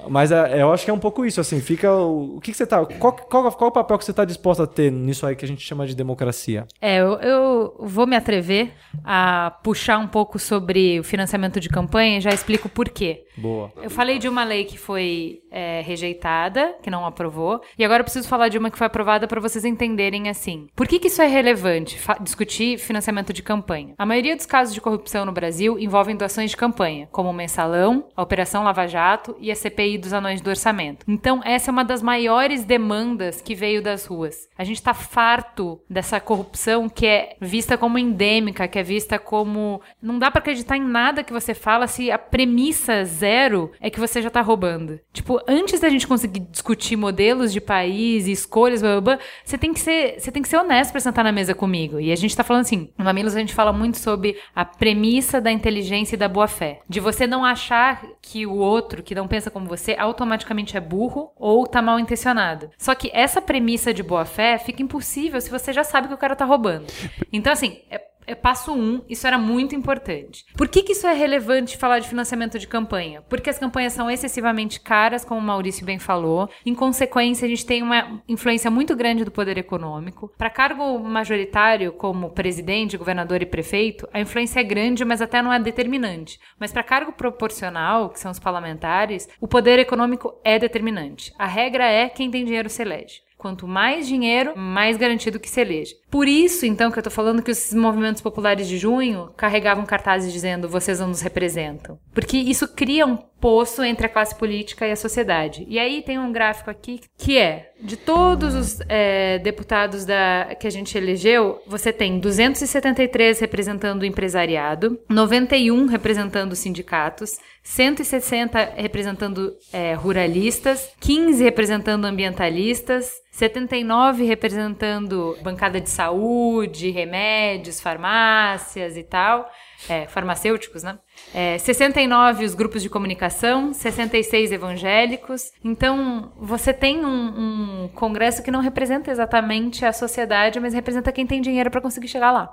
Mas é, eu acho que é um pouco isso, assim, fica o, o que, que você tá, qual, qual, qual o papel que você tá disposto a ter nisso aí que a gente chama de democracia? É, eu, eu vou me atrever a puxar um pouco sobre o financiamento de campanha e já explico por quê. Boa. Eu falei de uma lei que foi é, rejeitada, que não aprovou, e agora eu preciso falar de uma que foi aprovada para vocês entenderem assim. Por que, que isso é relevante, fa- discutir financiamento de campanha? A maioria dos casos de corrupção no Brasil envolvem doações de campanha, como o Mensalão, a Operação Lava Jato e a CPI dos anões do orçamento. Então, essa é uma das maiores demandas que veio das ruas. A gente tá farto dessa corrupção que é vista como endêmica, que é vista como. Não dá para acreditar em nada que você fala se a premissa zero zero, é que você já tá roubando. Tipo, antes da gente conseguir discutir modelos de país e escolhas, blá, blá, blá, você tem que ser, você tem que ser honesto pra sentar na mesa comigo. E a gente tá falando assim, no Mamilos a gente fala muito sobre a premissa da inteligência e da boa fé. De você não achar que o outro, que não pensa como você, automaticamente é burro ou tá mal intencionado. Só que essa premissa de boa fé fica impossível se você já sabe que o cara tá roubando. Então, assim, é passo um, isso era muito importante. Por que, que isso é relevante falar de financiamento de campanha? Porque as campanhas são excessivamente caras, como o Maurício bem falou. Em consequência, a gente tem uma influência muito grande do poder econômico. Para cargo majoritário, como presidente, governador e prefeito, a influência é grande, mas até não é determinante. Mas para cargo proporcional, que são os parlamentares, o poder econômico é determinante. A regra é quem tem dinheiro se elege. Quanto mais dinheiro, mais garantido que se eleja. Por isso, então, que eu tô falando que os movimentos populares de junho carregavam cartazes dizendo vocês não nos representam. Porque isso cria um poço entre a classe política e a sociedade. E aí tem um gráfico aqui que é, de todos os é, deputados da, que a gente elegeu, você tem 273 representando o empresariado, 91 representando os sindicatos, 160 representando é, ruralistas, 15 representando ambientalistas, 79 representando bancada de saúde, remédios, farmácias e tal, é, farmacêuticos, né? É, 69 os grupos de comunicação, 66 evangélicos. Então, você tem um, um, congresso que não representa exatamente a sociedade, mas representa quem tem dinheiro para conseguir chegar lá.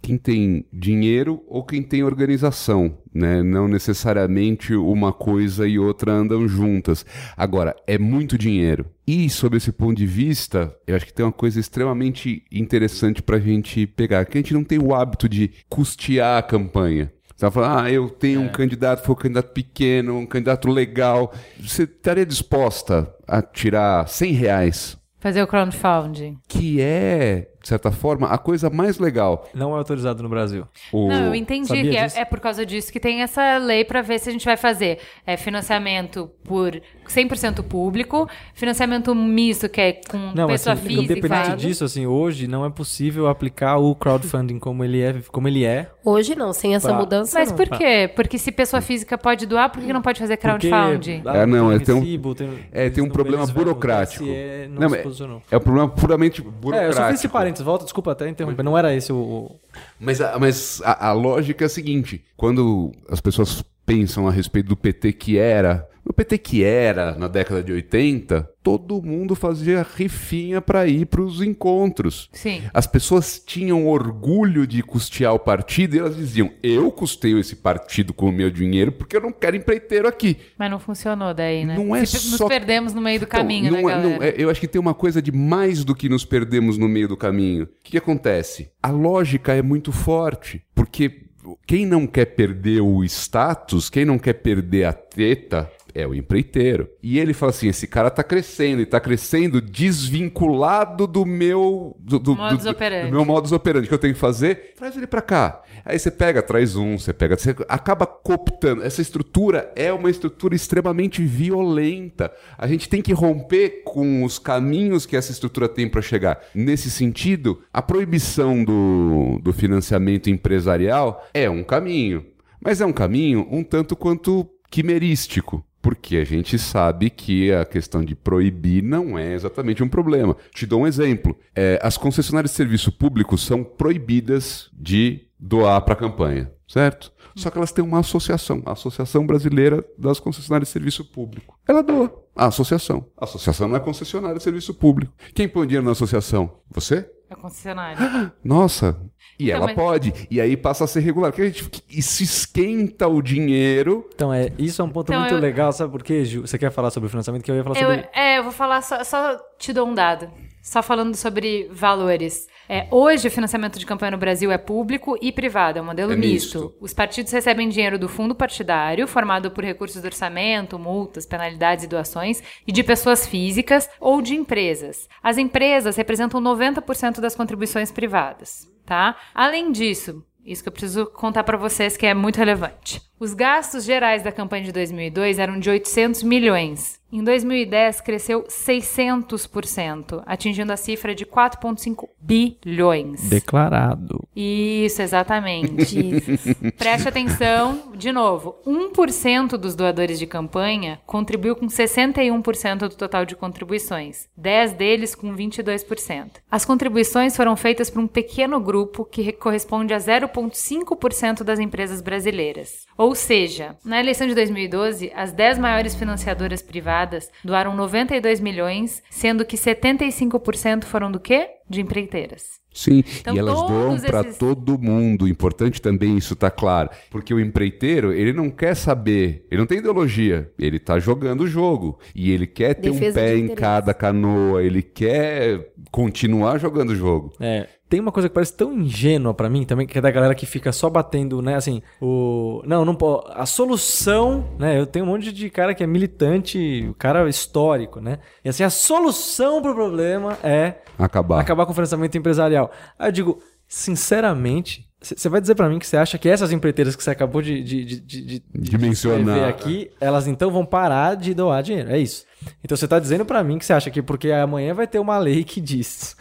Quem tem dinheiro ou quem tem organização, né? Não necessariamente uma coisa e outra andam juntas. Agora, é muito dinheiro. E, sob esse ponto de vista, eu acho que tem uma coisa extremamente interessante para a gente pegar, que a gente não tem o hábito de custear a campanha. Você vai falar, ah, eu tenho um candidato, foi um candidato pequeno, um candidato legal. Você estaria disposta a tirar 100 reais? Fazer o crowdfunding. Que é, de certa forma, a coisa mais legal. Não é autorizado no Brasil. O... Não, eu entendi Sabia que é, é por causa disso que tem essa lei para ver se a gente vai fazer é, financiamento por 100% público, financiamento misto, que é com Não, pessoa assim, física. independente disso, assim, hoje não é possível aplicar o crowdfunding como ele é, como ele é. Hoje não, sem essa Pra- mudança Mas não. por quê? Porque se pessoa física pode doar, por que não pode fazer crowdfunding? Porque, É, não, tem é, tem um- recibo, tem, É, tem um problema burocrático. TSE, não, Não, posicionou. É um problema puramente É, eu burocrático. só fiz esse parênteses, volta, desculpa até interromper, não era esse o... Mas, a, mas a, a lógica é a seguinte: quando as pessoas pensam a respeito do PT que era, o PT que era na década de 80, todo mundo fazia rifinha para ir para os encontros. Sim. As pessoas tinham orgulho de custear o partido e elas diziam: Eu custeio esse partido com o meu dinheiro porque eu não quero empreiteiro aqui. Mas não funcionou daí, né? Não é Se- Nos só- perdemos no meio do Então, caminho, não né, é- galera? não é- eu acho que tem uma coisa de mais do que nos perdemos no meio do caminho. O que, que acontece? A lógica é muito forte, porque quem não quer perder o status, quem não quer perder a teta, é o empreiteiro. E ele fala assim: esse cara tá crescendo, e tá crescendo desvinculado do meu. Do, do, Modus do- operandi. do meu modus operandi. O que eu tenho que fazer? Traz ele pra cá. Aí você pega, traz um, você pega. Você acaba cooptando. Essa estrutura é uma estrutura extremamente violenta. A gente tem que romper com os caminhos que essa estrutura tem para chegar. Nesse sentido, a proibição do, do financiamento empresarial é um caminho. Mas é um caminho um tanto quanto quimerístico. Porque a gente sabe que a questão de proibir não é exatamente um problema. Te dou um exemplo. É, as concessionárias de serviço público são proibidas de doar para a campanha, certo? Só que elas têm uma associação, a Associação Brasileira das Concessionárias de Serviço Público. Ela doa. A associação. A associação não é concessionária de serviço público. Quem põe dinheiro na associação? Você? É concessionário. Nossa. E Então, ela mas- pode. E aí passa a ser regular. Porque a gente, isso esquenta o dinheiro. Então, é, isso é um ponto Então, muito eu- legal, sabe por quê, Gil? Você quer falar sobre o financiamento? Que eu ia falar Eu, sobre... é, eu vou falar só, só te dou um dado. Só falando sobre valores. É, hoje, o financiamento de campanha no Brasil é público e privado, é um modelo É misto. misto. Os partidos recebem dinheiro do fundo partidário, formado por recursos do orçamento, multas, penalidades e doações, e de pessoas físicas ou de empresas. As empresas representam 90% das contribuições privadas, tá? Além disso, isso que eu preciso contar para vocês que é muito relevante. Os gastos gerais da campanha de 2002 eram de 800 milhões. Em 2010, cresceu 600%, atingindo a cifra de 4,5 bilhões. Declarado. Isso, exatamente. Preste atenção, de novo, 1% dos doadores de campanha contribuiu com 61% do total de contribuições, 10 deles com 22%. As contribuições foram feitas por um pequeno grupo que corresponde a 0,5% das empresas brasileiras. Ou seja, na eleição de 2012, as 10 maiores financiadoras privadas doaram 92 milhões, sendo que 75% foram do quê? De empreiteiras. Sim, Então, e elas doam para esses- todo mundo. Importante também isso tá claro, porque o empreiteiro ele não quer saber, ele não tem ideologia, ele tá jogando o jogo e ele quer ter Defesa um pé em cada canoa, ele quer continuar jogando o jogo. É, tem uma coisa que parece tão ingênua pra mim também, que é da galera que fica só batendo, né, assim, o... Não, não pode... A solução, né, eu tenho um monte de cara que é militante, cara histórico, né, e assim, a solução pro problema é Acabar. acabar com o financiamento empresarial. Aí eu digo, sinceramente, você vai dizer pra mim que você acha que essas empreiteiras que você acabou de, de, de, de, de- mencionar. aqui, elas então vão parar de doar dinheiro. É isso. Então você tá dizendo pra mim que você acha que porque amanhã vai ter uma lei que diz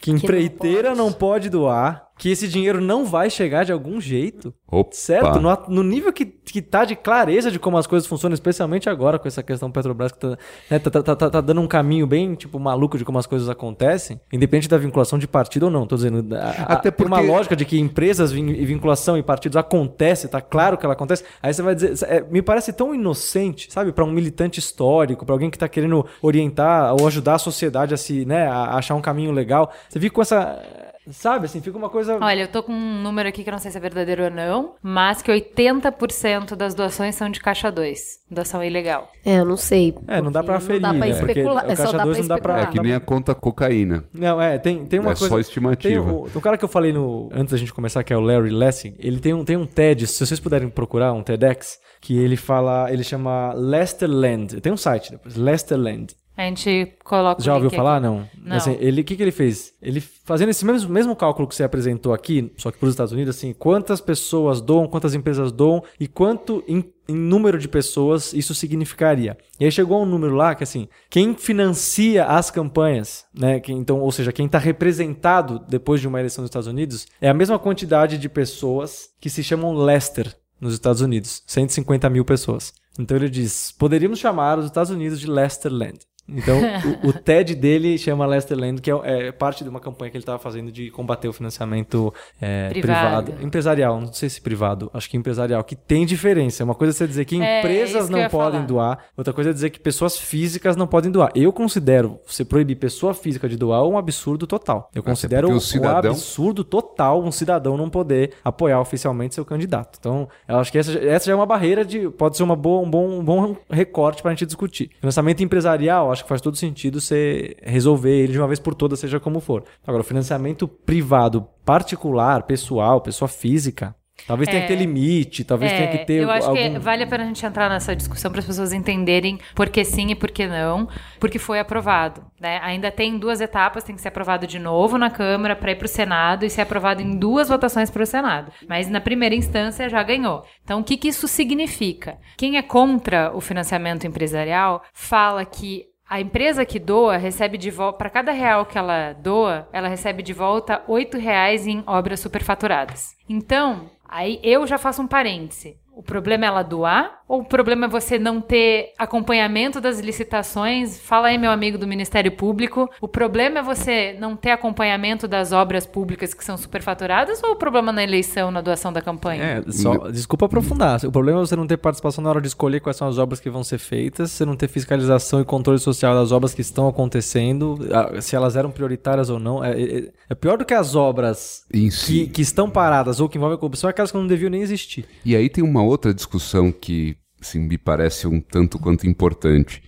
que empreiteira não pode doar, que esse dinheiro não vai chegar de algum jeito. Opa. Certo? No, no nível que, que tá de clareza de como as coisas funcionam, especialmente agora com essa questão Petrobras que tá, né, tá, tá, tá- tá dando um caminho bem, tipo, maluco de como as coisas acontecem, independente da vinculação de partido ou não. Tô dizendo, a- Até tem uma porque- lógica de que empresas e vinculação e partidos acontece, tá claro que ela acontece. Aí você vai dizer, é, me parece tão inocente, sabe, Pra um militante histórico, pra alguém que tá querendo orientar ou ajudar a sociedade a se, né, a achar um caminho legal. Você fica com essa, sabe, assim, fica uma coisa Olha, eu tô com um número aqui que eu não sei se é verdadeiro ou não, mas que 80% das doações são de caixa 2, doação ilegal. É, eu não sei. É, não dá pra porque Não aferir, dá pra né? Especular. É só caixa pra não dá pra- É que nem a conta cocaína. Não, é, tem, tem uma É coisa. só estimativa. Tem o, o cara que eu falei no, antes da gente começar, que é o Larry Lessing, ele tem um, tem um TED, se vocês puderem procurar, um TEDx, que ele fala, ele chama Lesterland. Tem um site depois, Lesterland. A gente coloca Já ouviu falar? aqui. Não. Não. Assim, ele, o que, que ele fez? Ele fazendo esse mesmo, mesmo cálculo que você apresentou aqui, só que para os Estados Unidos, assim, quantas pessoas doam, quantas empresas doam e quanto em, em número de pessoas isso significaria. E aí chegou a um número lá que assim, quem financia as campanhas, né? que- então, ou seja, quem está representado depois de uma eleição nos Estados Unidos é a mesma quantidade de pessoas que se chamam Lester nos Estados Unidos, 150 mil pessoas. Então ele diz: poderíamos chamar os Estados Unidos de Lesterland. Então, o, o TED dele chama Lesterland, que é, é parte de uma campanha que ele estava fazendo de combater o financiamento é, Privado. privado. Empresarial, não sei se privado, acho que empresarial, que tem diferença. Uma coisa é você dizer que É, empresas que eu não podem falar. doar, outra coisa é dizer que pessoas físicas não podem doar. Eu considero você proibir pessoa física de doar um absurdo total. Eu considero porque o um cidadão- absurdo total um cidadão não poder apoiar oficialmente seu candidato. Então, eu acho que essa, essa já é uma barreira de. Pode ser uma boa, um, bom, um bom recorte para a gente discutir. Financiamento empresarial, acho que faz todo sentido você resolver ele de uma vez por todas, seja como for. Agora, o financiamento privado, particular, pessoal, pessoa física. Talvez tenha que ter limite, talvez tenha que ter É, eu acho algum... que vale a pena a gente entrar nessa discussão para as pessoas entenderem por que sim e por que não, porque foi aprovado. Né? Ainda tem duas etapas, tem que ser aprovado de novo na Câmara para ir para o Senado e ser aprovado em duas votações para o Senado. Mas na primeira instância já ganhou. Então o que, que isso significa? Quem é contra o financiamento empresarial fala que a empresa que doa recebe de volta, para cada real que ela doa, ela recebe de volta R$ reais em obras superfaturadas. Então, aí eu já faço um parêntese. O problema é ela doar? Ou o problema é você não ter acompanhamento das licitações? Fala aí, meu amigo do Ministério Público. O problema é você não ter acompanhamento das obras públicas que são superfaturadas? Ou o problema na eleição, na doação da campanha? É, só, desculpa aprofundar. O problema é você não ter participação na hora de escolher quais são as obras que vão ser feitas, você não ter fiscalização e controle social das obras que estão acontecendo, se elas eram prioritárias ou não. É, é- é pior do que as obras Em si. que, que estão paradas ou que envolvem corrupção, é aquelas que não deviam nem existir. E aí tem uma outra discussão que assim, me parece um tanto quanto importante.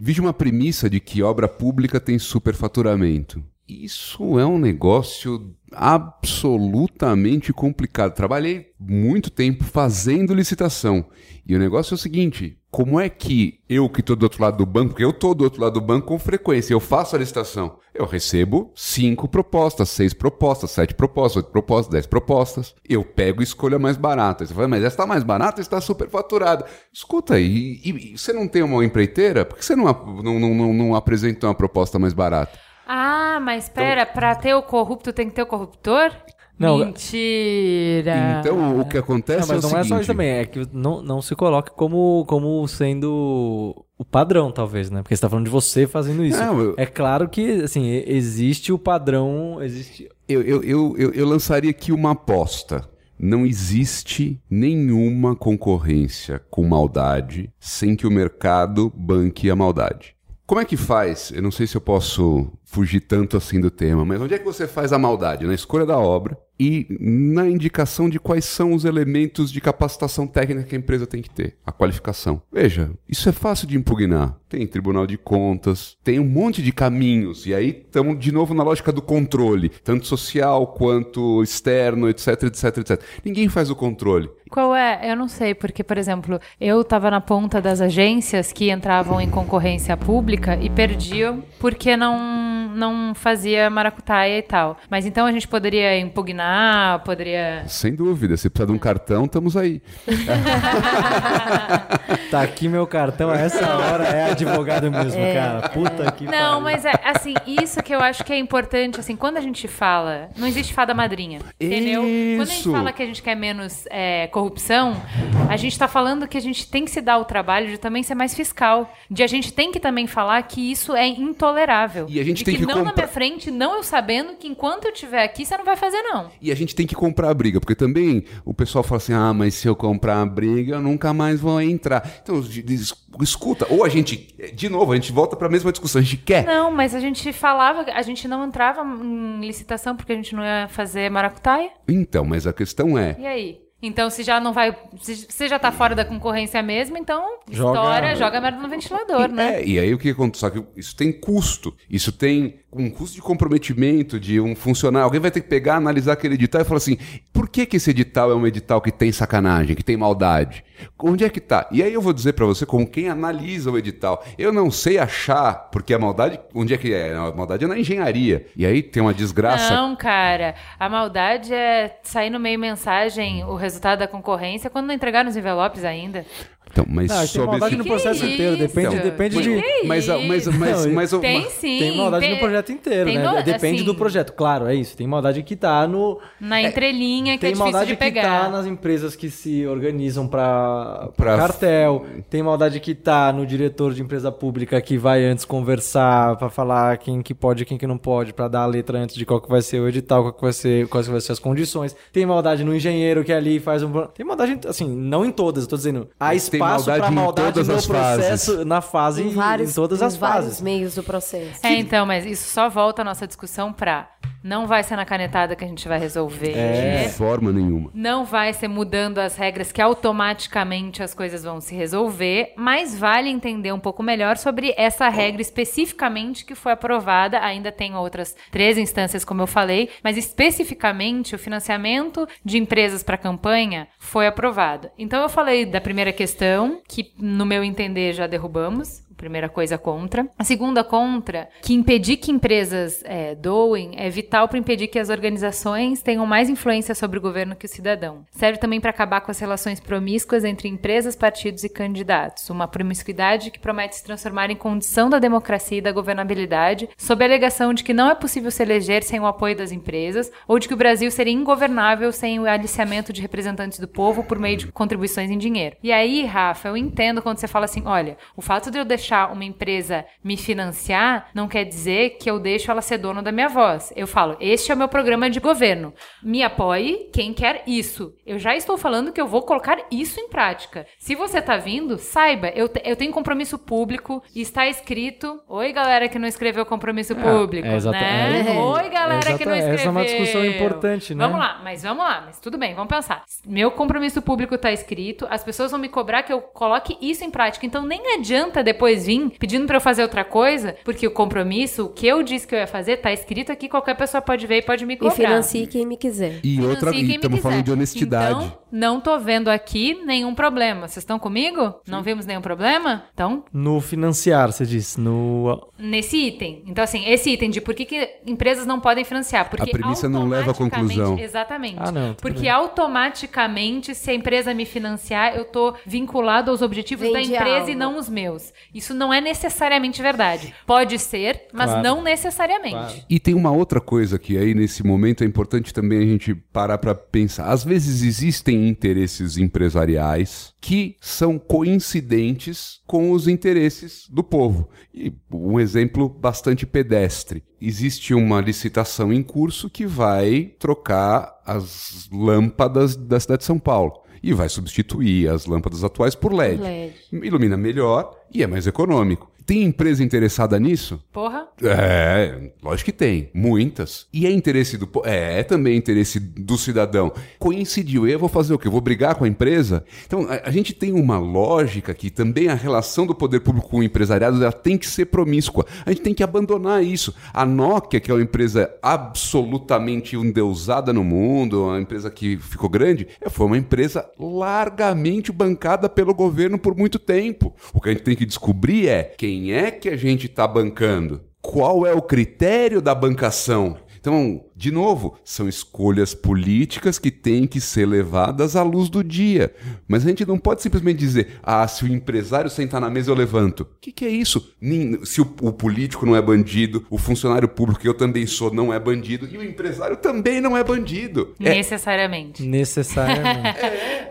Vige uma premissa de que obra pública tem superfaturamento. Isso é um negócio absolutamente complicado. Trabalhei muito tempo fazendo licitação. E o negócio é o seguinte: como é que eu que estou do outro lado do banco, porque eu estou do outro lado do banco com frequência, eu faço a licitação, eu recebo cinco propostas, seis propostas, sete propostas, oito propostas, dez propostas, eu pego e escolho a mais barata. Você fala, mas essa está mais barata, está super faturada. Escuta, e, e, e você não tem uma empreiteira? Por que você não, não, não, não, apresenta uma proposta mais barata? Ah, mas espera, pra ter o corrupto tem que ter o corruptor? Não, Mentira. Então, o que acontece Não, mas é o não é seguinte... só isso também, é que não, não se coloque como, como sendo o padrão, talvez, né? Porque você tá falando de você fazendo isso. Não, eu- É claro que, assim, existe o padrão, existe... Eu, eu, eu, eu, eu lançaria aqui uma aposta. Não existe nenhuma concorrência com maldade sem que o mercado banque a maldade. Como é que faz? Eu não sei se eu posso fugir tanto assim do tema, mas onde é que você faz a maldade? Na escolha da obra e na indicação de quais são os elementos de capacitação técnica que a empresa tem que ter, a qualificação. Veja, isso é fácil de impugnar. Tem Tribunal de Contas, tem um monte de caminhos, e aí estamos de novo na lógica do controle, tanto social quanto externo, etc, etc, etc. Ninguém faz o controle. Qual é? Eu não sei, porque, por exemplo, eu tava na ponta das agências que entravam em concorrência pública e perdiam porque não, não fazia maracutaia e tal. Mas então a gente poderia impugnar, poderia. Sem dúvida, se precisar de um cartão, estamos aí. Tá aqui meu cartão, a essa hora é advogado mesmo, cara. Puta que Não, mas é assim, isso que eu acho que é importante, assim, quando a gente fala, não existe fada madrinha, entendeu? Quando a gente Isso. fala que a gente quer menos é, corrupção, a gente tá falando que a gente tem que se dar o trabalho de também ser mais fiscal, de a gente tem que também falar que isso é intolerável. E a gente tem que não na minha frente, não eu sabendo que enquanto eu estiver aqui, você não vai fazer não. E a gente tem que comprar a briga, porque também o pessoal fala assim: ah, mas se eu comprar a briga, eu nunca mais vou entrar. Então, escuta, ou a gente, de novo, a gente volta para a mesma discussão, a gente quer. Não, mas a gente falava, a gente não entrava em licitação porque a gente não ia fazer maracutaia. Então, mas a questão é: E aí? Então, se já não vai. Se você já tá fora da concorrência mesmo, então Joga- estoura, joga a merda no ventilador, né? É, e aí o que acontece? Só que isso tem custo. Isso tem um custo de comprometimento de um funcionário. Alguém vai ter que pegar, analisar aquele edital e falar assim: por que, que esse edital é um edital que tem sacanagem, que tem maldade? Onde é que tá? E aí eu vou dizer pra você, como quem analisa o edital, eu não sei achar, porque a maldade, onde é que é? A maldade é na engenharia. E aí tem uma desgraça. Não, cara. A maldade é sair no meio mensagem o resultado da concorrência quando não entregaram os envelopes ainda. Então, mas Não, tem sobre maldade esse- no processo Que inteiro, depende, isso? depende mas, de... mas, a- mas, mas, Não, mas, Tem mas- sim. Tem maldade tem- no projeto inteiro, tem né? no- Depende assim, do projeto, claro, é isso. Tem maldade que tá no... Na entrelinha que é Tem difícil maldade de que pegar. tá nas empresas que se organizam pra, Pra- cartel. Tem maldade que tá no diretor de empresa pública que vai antes conversar pra falar quem que pode e quem que não pode, pra dar a letra antes de qual que vai ser o edital, qual que vai ser, quais que vai ser as condições. Tem maldade no engenheiro que ali faz um... Tem maldade, assim, não em todas, eu tô dizendo. Tem espaço pra em maldade todas no as processo, fases. na fase, Em vários, em todas em as vários fases. meios do processo. É, então, mas isso só volta a nossa discussão pra não vai ser na canetada que a gente vai resolver. de forma nenhuma. Não vai ser mudando as regras que automaticamente as coisas vão se resolver, mas vale entender um pouco melhor sobre essa regra especificamente que foi aprovada. Ainda tem outras três instâncias, como eu falei, mas especificamente o financiamento de empresas para campanha foi aprovado. Então eu falei da primeira questão, que no meu entender já derrubamos. Primeira coisa contra. A segunda contra, que impedir que empresas é, doem é vital para impedir que as organizações tenham mais influência sobre o governo que o cidadão. Serve também para acabar com as relações promíscuas entre empresas, partidos e candidatos. Uma promiscuidade que promete se transformar em condição da democracia e da governabilidade, sob a alegação de que não é possível se eleger sem o apoio das empresas, ou de que o Brasil seria ingovernável sem o aliciamento de representantes do povo por meio de contribuições em dinheiro. E aí, Rafa, eu entendo quando você fala assim: olha, o fato de eu deixar uma empresa me financiar não quer dizer que eu deixo ela ser dona da minha voz. Eu falo, este é o meu programa de governo. Me apoie quem quer isso. Eu já estou falando que eu vou colocar isso em prática. Se você tá vindo, saiba, eu, eu tenho compromisso público e está escrito. Oi, galera que não escreveu compromisso público. é exata- né? é, Oi, galera que não escreveu. essa é uma discussão importante, né? Vamos lá, mas vamos lá, mas tudo bem, vamos pensar. Meu compromisso público tá escrito, as pessoas vão me cobrar que eu coloque isso em prática. Então nem adianta depois depois vir pedindo pra eu fazer outra coisa, porque o compromisso, o que eu disse que eu ia fazer, tá escrito aqui, qualquer pessoa pode ver e pode me E cobrar. financie quem me quiser. E outra, Financie e me estamos quiser. falando de honestidade. Então, não tô vendo aqui nenhum problema. Vocês estão comigo? Não vimos nenhum problema? Então, No financiar, você disse. No. nesse item. Então, assim, esse item de por que, que empresas não podem financiar. Porque A premissa não leva à conclusão. Exatamente. Ah, não, Porque bem. automaticamente, se a empresa me financiar, eu tô vinculado aos objetivos da Vende empresa algo. e não os meus. Isso não é necessariamente verdade. Pode ser, mas Claro. não necessariamente. Claro. E tem uma outra coisa que aí nesse momento é importante também a gente parar para pensar. Às vezes existem interesses empresariais que são coincidentes com os interesses do povo. E um exemplo bastante pedestre. Existe uma licitação em curso que vai trocar as lâmpadas da cidade de São Paulo. E vai substituir as lâmpadas atuais por LED. LED. Ilumina melhor e é mais econômico. Tem empresa interessada nisso? Porra. É, lógico que tem, muitas. E é interesse do é, é também interesse do cidadão. Coincidiu, eu vou fazer o quê? Eu vou brigar com a empresa? Então, a, a gente tem uma lógica que também a relação do poder público com o empresariado ela tem que ser promíscua. A gente tem que abandonar isso. A Nokia, que é uma empresa absolutamente endeusada no mundo, uma empresa que ficou grande, foi uma empresa largamente bancada pelo governo por muito tempo. O que a gente tem que descobrir é quem é que a gente está bancando. Qual é o critério da bancação? Então, de novo, são escolhas políticas que têm que ser levadas à luz do dia. Mas a gente não pode simplesmente dizer, ah, se o empresário sentar na mesa eu levanto. O que, que é isso? Nem- Se o, o político não é bandido, o funcionário público, que eu também sou, não é bandido, e o empresário também não é bandido. É, Necessariamente. Necessariamente.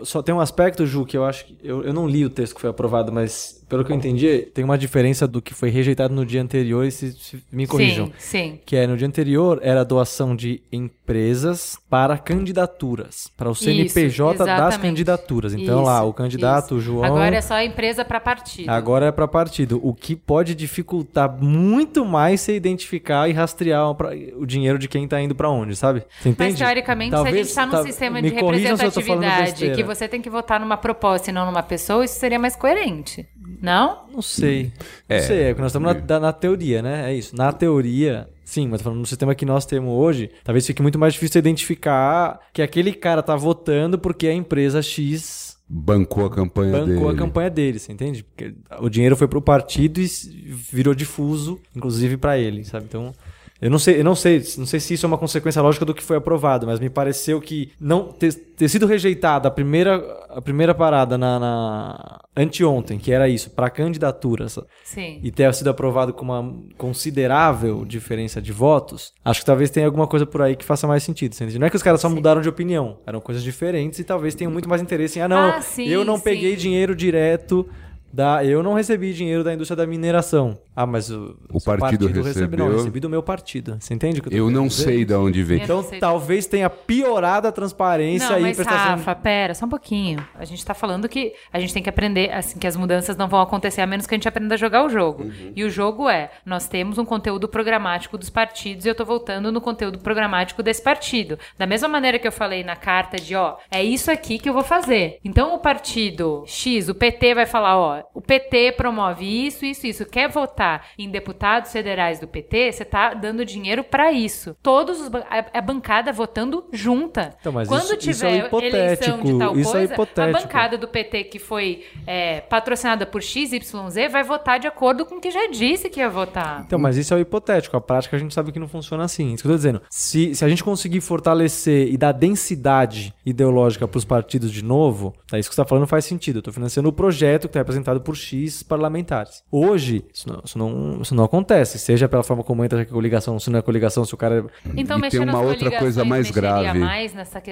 Só tem um aspecto, Ju, que eu acho que. Eu, eu não li o texto que foi aprovado, mas pelo que eu entendi, tem uma diferença do que foi rejeitado no dia anterior e se, se me corrijam. Sim, sim. Que é no dia anterior era a doação de empresas para candidaturas, para o CNPJ das exatamente. candidaturas. Então Isso, lá, o candidato, o isso. João. Agora é só empresa pra partido. Agora é para partido, o que pode dificultar muito mais você identificar e rastrear o dinheiro de quem tá indo para onde, sabe? Você entende? Mas teoricamente, Talvez- se a gente tá num tá- sistema de se eu representatividade, que você tem que votar numa proposta e não numa pessoa, isso seria mais coerente. Não? Não sei. É. Não sei, é porque nós estamos na, da- na teoria, né? É isso. Na teoria, sim, mas falando no sistema que nós temos hoje, talvez fique muito mais difícil identificar que aquele cara tá votando porque a empresa X Bancou a campanha bancou dele. a campanha dele, você entende? Porque o dinheiro foi pro partido e virou difuso, inclusive para ele, sabe? Então, eu não sei, eu não sei, não sei se isso é uma consequência lógica do que foi aprovado, mas me pareceu que não ter, ter sido rejeitada a primeira a primeira parada na, na anteontem, que era isso, para candidatura, Sim. e ter sido aprovado com uma considerável diferença de votos, acho que talvez tenha alguma coisa por aí que faça mais sentido. Não é que os caras só mudaram de opinião, eram coisas diferentes e talvez tenham muito mais interesse em, ah, não, Ah, sim, eu não sim. peguei dinheiro direto da. Eu não recebi dinheiro da indústria da mineração. Ah, mas o, O seu partido recebeu. recebeu. Não, eu recebi do meu partido. Você entende o que eu tô Eu não dizer? sei de onde vem. Eu Então talvez tenha piorado a transparência Não, aí mas prestação. Rafa, pera, só um pouquinho. A gente tá falando que a gente tem que aprender, assim, que as mudanças não vão acontecer a menos que a gente aprenda a jogar o jogo. Uhum. E o jogo é, nós temos um conteúdo programático dos partidos e eu tô voltando no conteúdo programático desse partido. Da mesma maneira que eu falei na carta de, ó, é isso aqui que eu vou fazer. Então o partido X, o PT vai falar, ó, o PT promove isso, isso, isso. Quer votar em deputados federais do PT, você tá dando dinheiro pra isso. Todos os a, a bancada votando junta. Então, mas Quando isso- tiver isso é eleição de hipotético, tal isso é coisa, a hipotético. bancada do PT que foi é, patrocinada por XYZ vai votar de acordo com o que já disse que ia votar. Então, mas isso é o hipotético. A prática a gente sabe que não funciona assim. Isso que eu tô dizendo. Se, se a gente conseguir fortalecer e dar densidade ideológica pros partidos de novo, tá, isso que você tá falando faz sentido. Eu tô financiando o projeto que tá representado por X parlamentares. Hoje, isso não, isso não, isso não acontece. Seja pela forma como entra a coligação, se não é coligação, se o cara. Então, E mexer tem nas uma outra coligações coisa mais grave. mais nessa.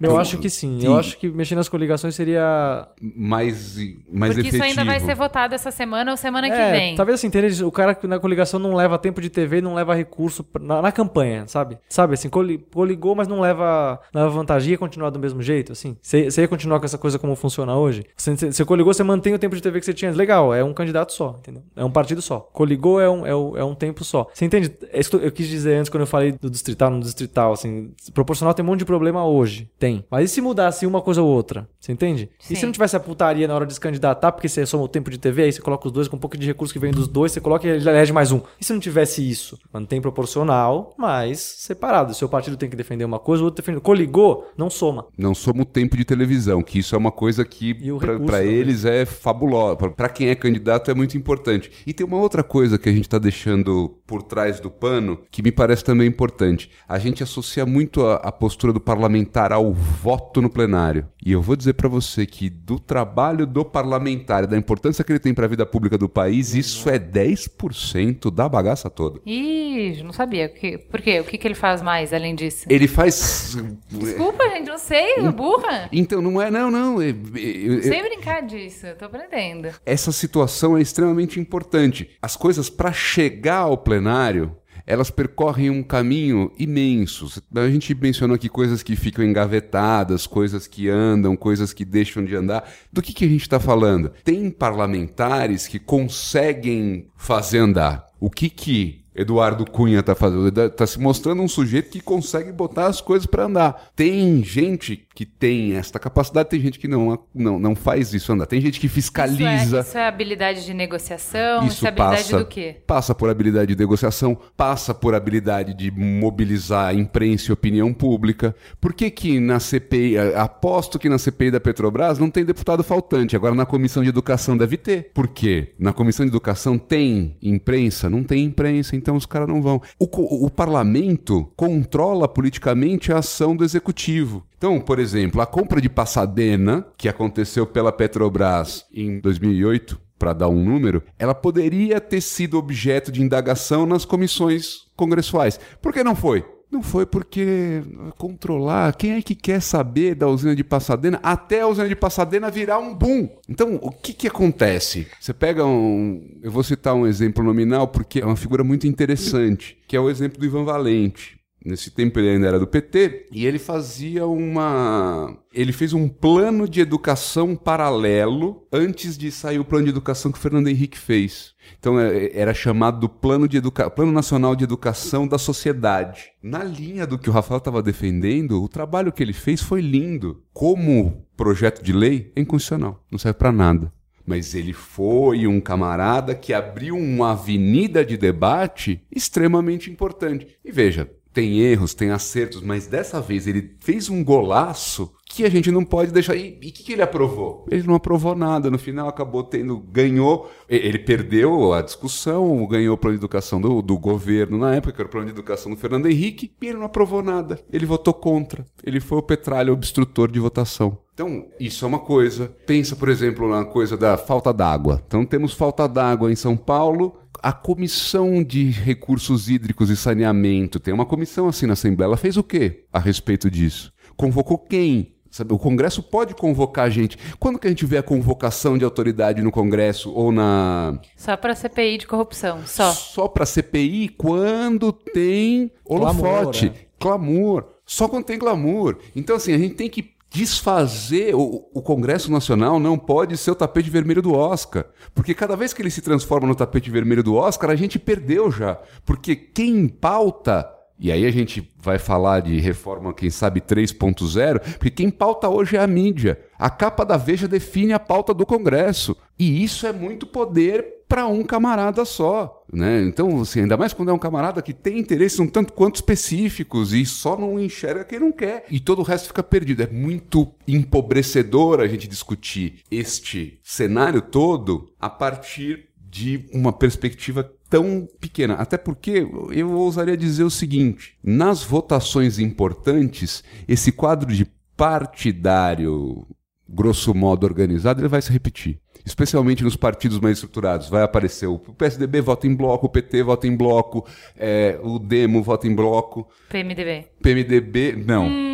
Eu acho que sim. Sim. Eu acho que mexer nas coligações seria. Mais, mais Porque efetivo. isso ainda vai ser votado essa semana ou semana que É, vem. talvez assim, entende? O cara que na coligação não leva tempo de TV, não leva recurso pra- na, na campanha, sabe? Sabe, assim, coli- coligou, mas não leva, não leva vantagem, ia continuar do mesmo jeito, assim? Você ia continuar com essa coisa como funciona hoje? Você coligou, você mantém o tempo de TV TV que você tinha. Legal, é um candidato só, entendeu? É um partido só. Coligou é um, é um, é um tempo só. Você entende? É isso que eu quis dizer antes quando eu falei do distrital, no distrital, assim. Proporcional tem um monte de problema hoje. Tem. Mas e se mudasse uma coisa ou outra? Você entende? Sim. E se não tivesse a putaria na hora de se candidatar, porque você soma o tempo de TV, aí você coloca os dois com um pouco de recurso que vem dos dois, você coloca e ele elege mais um. E se não tivesse isso? Mantém proporcional, mas separado. O seu partido tem que defender uma coisa, o outro defende. Coligou, não soma. Não soma o tempo de televisão, que isso é uma coisa que também. eles é fabulosa. Pra- Pra quem é candidato é muito importante. E tem uma outra coisa que a gente tá deixando por trás do pano que me parece também importante. A gente associa muito a, a postura do parlamentar ao voto no plenário. E eu vou dizer pra você que do trabalho do parlamentar, da importância que ele tem pra vida pública do país, isso é 10% da bagaça toda. Ih, não sabia. Por quê? O que, que ele faz mais além disso? Ele faz. Desculpa, gente, não sei, burra. Então, não é, não, não. é- Não sei brincar disso, eu tô aprendendo. Essa situação é extremamente importante. As coisas para chegar ao plenário, elas percorrem um caminho imenso. A gente mencionou aqui coisas que ficam engavetadas, coisas que andam, coisas que deixam de andar. Do que, que a gente está falando? Tem parlamentares que conseguem fazer andar. O que que Eduardo Cunha está fazendo? Está se mostrando um sujeito que consegue botar as coisas para andar. Tem gente que tem esta capacidade, tem gente que não, não, não faz isso andar. Tem gente que fiscaliza. Isso é, isso é habilidade de negociação? Isso, Isso é habilidade passa, do quê? passa por habilidade de negociação, passa por habilidade de mobilizar a imprensa e opinião pública. Por que que na CPI, a- aposto que na CPI da Petrobras não tem deputado faltante, agora na Comissão de Educação deve ter. Por quê? Na Comissão de Educação tem imprensa? Não tem imprensa, então os caras não vão. O, o parlamento controla politicamente a ação do executivo. Então, por exemplo, a compra de Passadena, que aconteceu pela Petrobras em 2008, para dar um número, ela poderia ter sido objeto de indagação nas comissões congressuais. Por que não foi? Não foi porque controlar, quem é que quer saber da usina de Passadena até a usina de Passadena virar um boom? Então, o que que acontece? Você pega um, eu vou citar um exemplo nominal porque é uma figura muito interessante, que é o exemplo do Ivan Valente. Nesse tempo ele ainda era do PT e ele fazia uma. Ele fez um plano de educação paralelo antes de sair o plano de educação que o Fernando Henrique fez. Então é, era chamado do plano, de educa... plano Nacional de Educação da Sociedade. Na linha do que o Rafael estava defendendo, o trabalho que ele fez foi lindo. Como projeto de lei, é inconstitucional, não serve para nada. Mas ele foi um camarada que abriu uma avenida de debate extremamente importante. E veja, tem erros, tem acertos, mas dessa vez ele fez um golaço que a gente não pode deixar. E o que, que ele aprovou? Ele não aprovou nada. No final acabou tendo. Ganhou. Ele perdeu a discussão, ganhou o plano de educação do, do governo na época, que era o plano de educação do Fernando Henrique, e ele não aprovou nada. Ele votou contra. Ele foi o petralho obstrutor de votação. Então, isso é uma coisa. Pensa, por exemplo, na coisa da falta d'água. Então, temos falta d'água em São Paulo. A Comissão de Recursos Hídricos e Saneamento, tem uma comissão assim na Assembleia, ela fez o quê a respeito disso? Convocou quem? Sabe, o Congresso pode convocar gente. Quando que a gente vê a convocação de autoridade no Congresso ou na Só pra CPI de corrupção, só. só para CPI quando tem holofote, Clamor, clamor, só quando tem clamor. Então assim, a gente tem que desfazer o, o Congresso Nacional não pode ser o tapete vermelho do Oscar, porque cada vez que ele se transforma no tapete vermelho do Oscar, a gente perdeu já, porque quem pauta e aí a gente vai falar de reforma, quem sabe 3.0, porque quem pauta hoje é a mídia. A capa da Veja define a pauta do Congresso. E isso é muito poder para um camarada só. Né? Então, assim, ainda mais quando é um camarada que tem interesses um tanto quanto específicos e só não enxerga quem não quer. E todo o resto fica perdido. É muito empobrecedor a gente discutir este cenário todo a partir de uma perspectiva tão pequena. Até porque eu ousaria dizer o seguinte: nas votações importantes, esse quadro de partidário, grosso modo organizado, ele vai se repetir. Especialmente nos partidos mais estruturados. Vai aparecer o PSDB vota em bloco, o PT vota em bloco, é, o Demo vota em bloco, PMDB. PMDB. Não.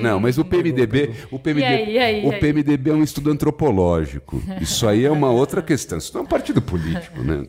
Não, mas o PMDB, o PMDB, E aí, e aí, o? PMDB é um estudo antropológico. Isso aí é uma outra questão. Isso não é um partido político, né?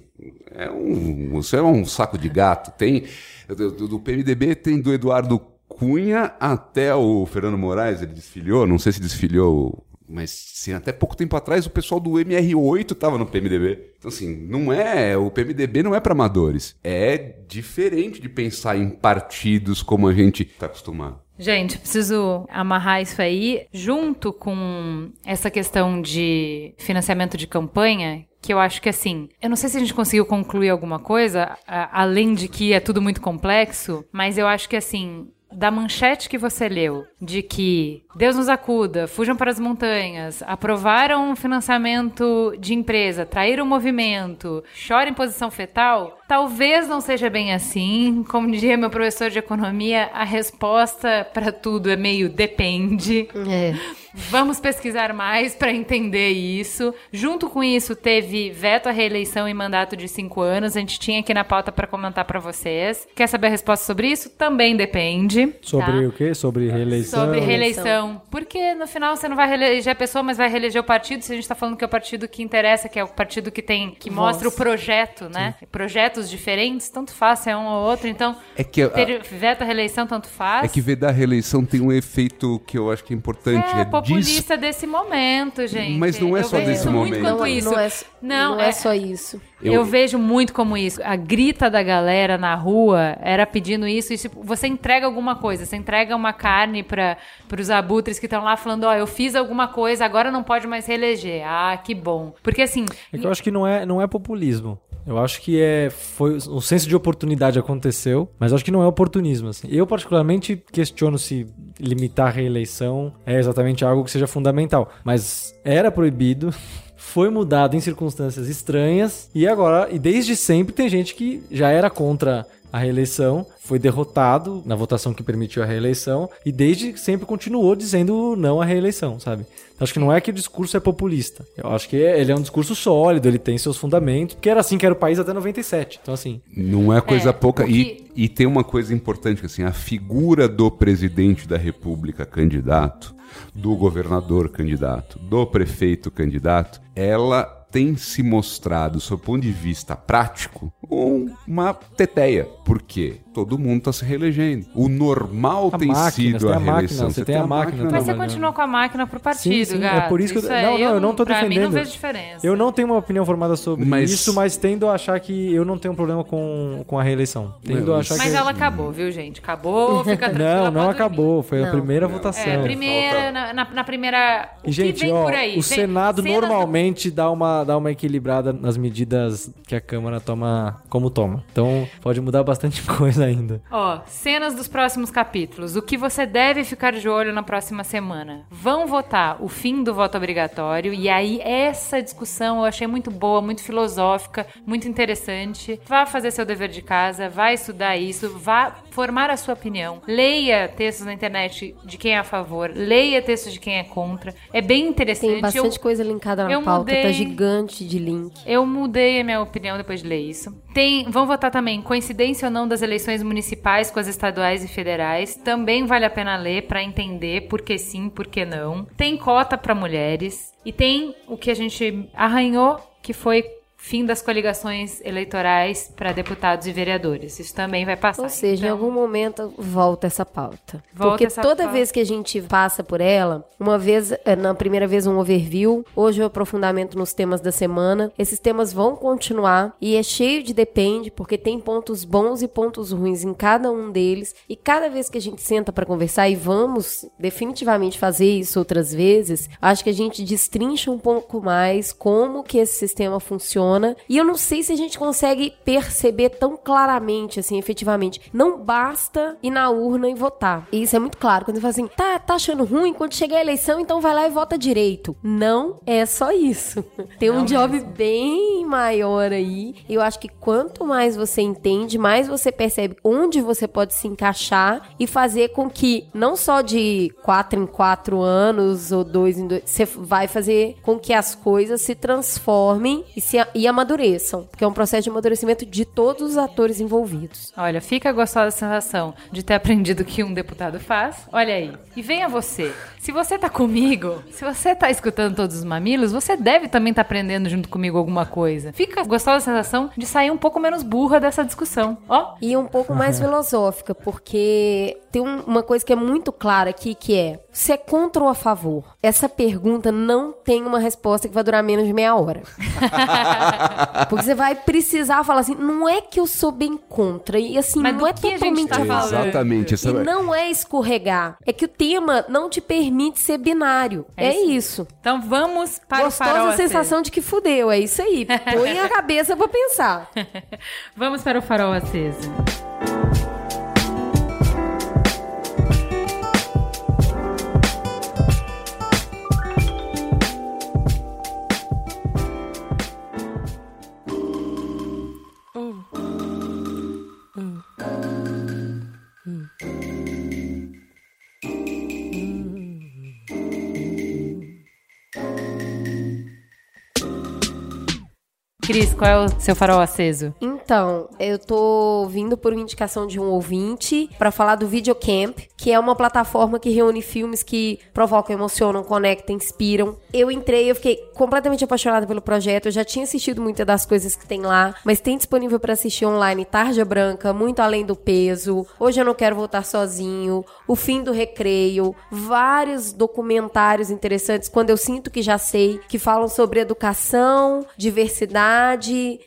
É um, isso é um saco de gato. Tem do, do- PMDB tem do Eduardo Cunha até o Fernando Moraes, ele desfiliou, não sei se desfiliou Mas sim, até pouco tempo atrás o pessoal do MR8 tava no PMDB. Então, assim, não é. O PMDB não é para amadores. É diferente de pensar em partidos como a gente tá acostumado. Gente, preciso amarrar isso aí junto com essa questão de financiamento de campanha, que eu acho que assim, eu não sei se a gente conseguiu concluir alguma coisa, a- além de que é tudo muito complexo, mas eu acho que assim, da manchete que você leu, de que Deus nos acuda, fujam para as montanhas, aprovaram um financiamento de empresa, traíram o movimento, chora em posição fetal, talvez não seja bem assim. Como diria meu professor de economia, a resposta para tudo é meio depende. É. Vamos pesquisar mais para entender isso. Junto com isso, teve veto à reeleição em mandato de cinco anos. A gente tinha aqui na pauta para comentar para vocês. Quer saber a resposta sobre isso? Também depende. Sobre tá? o quê? Sobre reeleição? Sobre reeleição. Porque no final você não vai reeleger a pessoa, mas vai reeleger o partido. Se a gente tá falando que é o partido que interessa, que é o partido que tem, que mostra o projeto, né? Projetos diferentes, tanto faz se é um ou outro. Então, É que a- ter veto à reeleição, tanto faz. É que vedar a reeleição tem um efeito que eu acho que é importante. É É, populista desse momento, gente. Mas não é Eu só desse muito momento. quanto Não, isso. não é, Não, não é só isso. Eu... Eu- vejo muito como isso. A grita da galera na rua era pedindo isso. E, tipo, você entrega alguma coisa. Você entrega uma carne para os abutres que estão lá falando: Ó, eu fiz alguma coisa, agora não pode mais reeleger. Ah, que bom. Porque assim. É que eu acho que não é, não é populismo. Eu acho que é foi o senso de oportunidade aconteceu, mas acho que não é oportunismo assim. Eu particularmente questiono se limitar a reeleição é exatamente algo que seja fundamental, mas era proibido. Foi mudado em circunstâncias estranhas e agora, e desde sempre tem gente que já era contra a reeleição, foi derrotado na votação que permitiu a reeleição e desde sempre continuou dizendo não à reeleição, sabe? Então, acho que não é que o discurso é populista. Eu acho que é- ele é um discurso sólido, ele tem seus fundamentos, porque era assim que era o país até 97. Então, assim, Não é coisa É, pouca. o que- E, e tem uma coisa importante, que assim, a figura do presidente da república candidato, do governador candidato, do prefeito candidato, ela tem se mostrado, sob o ponto de vista prático, um- uma teteia. Por quê? Todo mundo está se reelegendo. O normal A tem máquina, sido você tem a a máquina, reeleição. você tem a máquina Mas você trabalhando. continua com a máquina pro partido, Sim, sim, é gato. por isso que eu- não, não, eu não tô pra mim não defendendo. vejo diferença. eu não tenho uma opinião formada sobre Mas- isso, mas tendo a achar que eu não tenho problema com, com a reeleição. Tendo a achar Mas que... ela acabou, viu, gente? Acabou, fica tranquila. Não, não acabou. Foi a Não. primeira votação. É, primeira, na, na- na primeira. O E, gente, que vem ó, por aí? o Senado cenas do- normalmente dá uma, dá uma equilibrada nas medidas que a Câmara toma como toma. Então pode mudar bastante coisa ainda. Ó, cenas dos próximos capítulos. O que você deve ficar de olho na próxima semana? Vão votar o fim do voto obrigatório. E aí, essa discussão eu achei muito boa, muito filosófica, muito interessante. Vá fazer seu dever de casa, vá estudar isso, vá formar a sua opinião. Leia textos na internet de quem é a favor, leia textos de quem é contra. É bem interessante. Tem bastante Eu- coisa linkada na eu pauta, tá mudei. gigante de link. eu mudei a minha opinião depois de ler isso. Tem, vão votar também coincidência ou não das eleições municipais com as estaduais e federais. Também vale a pena ler para entender por que sim, por que não. Tem cota para mulheres e tem o que a gente arranhou, que foi fim das coligações eleitorais para deputados e vereadores. Isso também vai passar. Ou seja, em Então, algum momento volta essa pauta. Volta Porque essa toda pauta. vez que a gente passa por ela, uma vez, eh, na primeira vez um overview, hoje o aprofundamento nos temas da semana. Esses temas vão continuar e é cheio de depende, porque tem pontos bons e pontos ruins em cada um deles. E cada vez que a gente senta para conversar e vamos definitivamente fazer isso outras vezes, acho que a gente destrincha um pouco mais como que esse sistema funciona. E eu não sei se a gente consegue perceber tão claramente, assim, efetivamente. Não basta ir na urna e votar. E isso é muito claro. Quando você fala assim, tá, tá achando ruim? Quando chegar a eleição, então vai lá e vota direito. Não é só isso. Tem um job bem maior aí. E eu acho que quanto mais você entende, mais você percebe onde você pode se encaixar e fazer com que, não só de quatro em quatro anos ou dois em dois, você vai fazer com que as coisas se transformem e, se, e e amadureçam, porque é um processo de amadurecimento de todos os atores envolvidos. Olha, fica a gostosa sensação de ter aprendido o que um deputado faz. Olha aí. E venha você. Se você tá comigo, se você tá escutando todos os mamilos, você deve também estar tá aprendendo junto comigo alguma coisa. Fica a gostosa sensação de sair um pouco menos burra dessa discussão. Ó. E um pouco mais filosófica, porque tem um- uma coisa que é muito clara aqui, que é, você é contra ou a favor? Essa pergunta não tem uma resposta que vai durar menos de meia hora. Porque você vai precisar falar assim, não é que eu sou bem contra, e assim, Mas não é totalmente tá a favor. Exatamente. Essa... E não é escorregar. É que o tema não te permite ser binário. É É, isso. isso. Então vamos para o farol Gostosa sensação de que fudeu. É isso aí. Põe a cabeça pra pensar. Vamos para o farol aceso. Cris, qual é o seu farol aceso? Então, eu tô vindo por indicação de um ouvinte pra falar do Videocamp, que é uma plataforma que reúne filmes que provocam, emocionam, conectam, inspiram. Eu entrei, eu fiquei completamente apaixonada pelo projeto. Eu já tinha assistido muitas das coisas que tem lá, mas tem disponível pra assistir online Tarja Branca, Muito Além do Peso, Hoje Eu Não Quero Voltar Sozinho, O Fim do Recreio, vários documentários interessantes, quando eu sinto que já sei, que falam sobre educação, diversidade,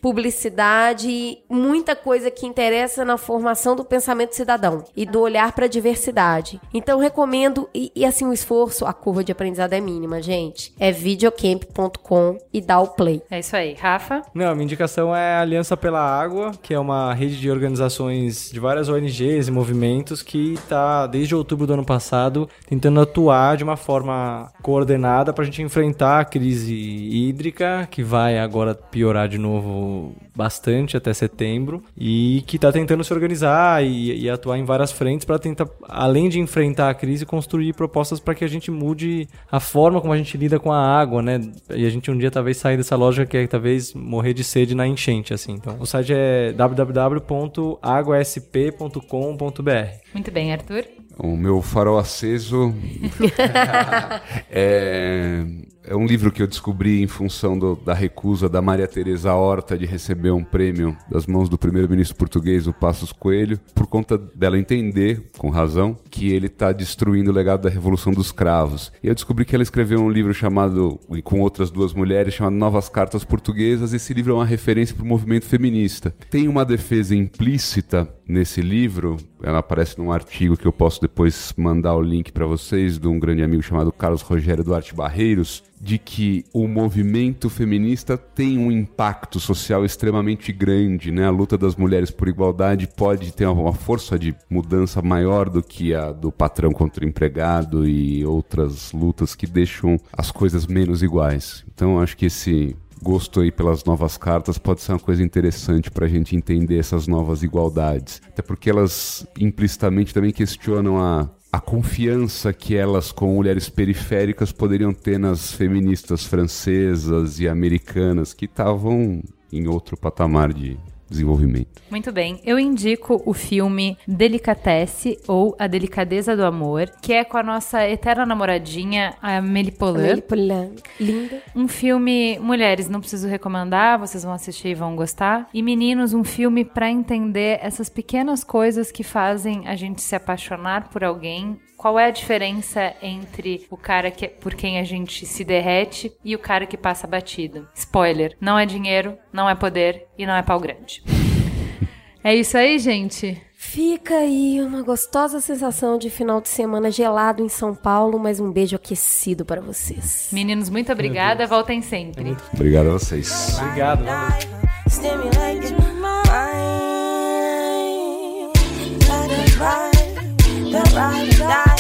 publicidade, muita coisa que interessa na formação do pensamento cidadão e do olhar para a diversidade. Então recomendo e, e, assim o esforço, a curva de aprendizado é mínima, gente. É videocamp.com e dá o play. É isso aí. Rafa? Não, a minha indicação é a Aliança pela Água, que é uma rede de organizações de várias ONGs e movimentos que está, desde outubro do ano passado, tentando atuar de uma forma coordenada para a gente enfrentar a crise hídrica, que vai agora piorar de novo bastante até setembro, e que está tentando se organizar e, e atuar em várias frentes para tentar, além de enfrentar a crise, construir propostas para que a gente mude a forma como a gente lida com a água, né? E a gente um dia talvez sair dessa lógica que é talvez morrer de sede na enchente, assim. Então, o site é www.aguasp.com.br. Muito bem, Arthur. O meu farol aceso é, é um livro que eu descobri em função do- da recusa da Maria Teresa Horta de receber um prêmio das mãos do primeiro-ministro português, o Passos Coelho, por conta dela entender, com razão, que ele está destruindo o legado da Revolução dos Cravos. E eu descobri que ela escreveu um livro chamado, com outras duas mulheres, chamado Novas Cartas Portuguesas. Esse livro é uma referência para o movimento feminista. Tem uma defesa implícita nesse livro, ela aparece num artigo que eu posso depois mandar o link para vocês, de um grande amigo chamado Carlos Rogério Duarte Barreiros, de que o movimento feminista tem um impacto social extremamente grande, né? A luta das mulheres por igualdade pode ter uma força de mudança maior do que a do patrão contra o empregado e outras lutas que deixam as coisas menos iguais. Então, acho que esse gosto aí pelas novas cartas pode ser uma coisa interessante para a gente entender essas novas igualdades. Até porque elas implicitamente também questionam a, a confiança que elas, com mulheres periféricas, poderiam ter nas feministas francesas e americanas que estavam em outro patamar de desenvolvimento. Muito bem. Eu indico o filme Delicatesse ou A Delicadeza do Amor, que é com a nossa eterna namoradinha, a. Amélie Poulain, linda. Um filme, mulheres, não preciso recomendar, vocês vão assistir e vão gostar. E meninos, um filme pra entender essas pequenas coisas que fazem a gente se apaixonar por alguém. Qual é a diferença entre o cara que, por quem a gente se derrete e o cara que passa batido? Spoiler: não é dinheiro, não é poder e não é pau grande. é isso aí, gente. Fica aí uma gostosa sensação de final de semana gelado em São Paulo, mas um beijo aquecido para vocês. Meninos, muito obrigada. Voltem sempre. Obrigado a vocês. Obrigado, valeu. die.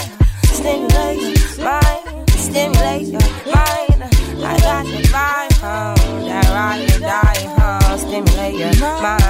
Stimulate your mind, mind. I got vibe, huh? Oh, that ride or die, huh? Stimulate your mind.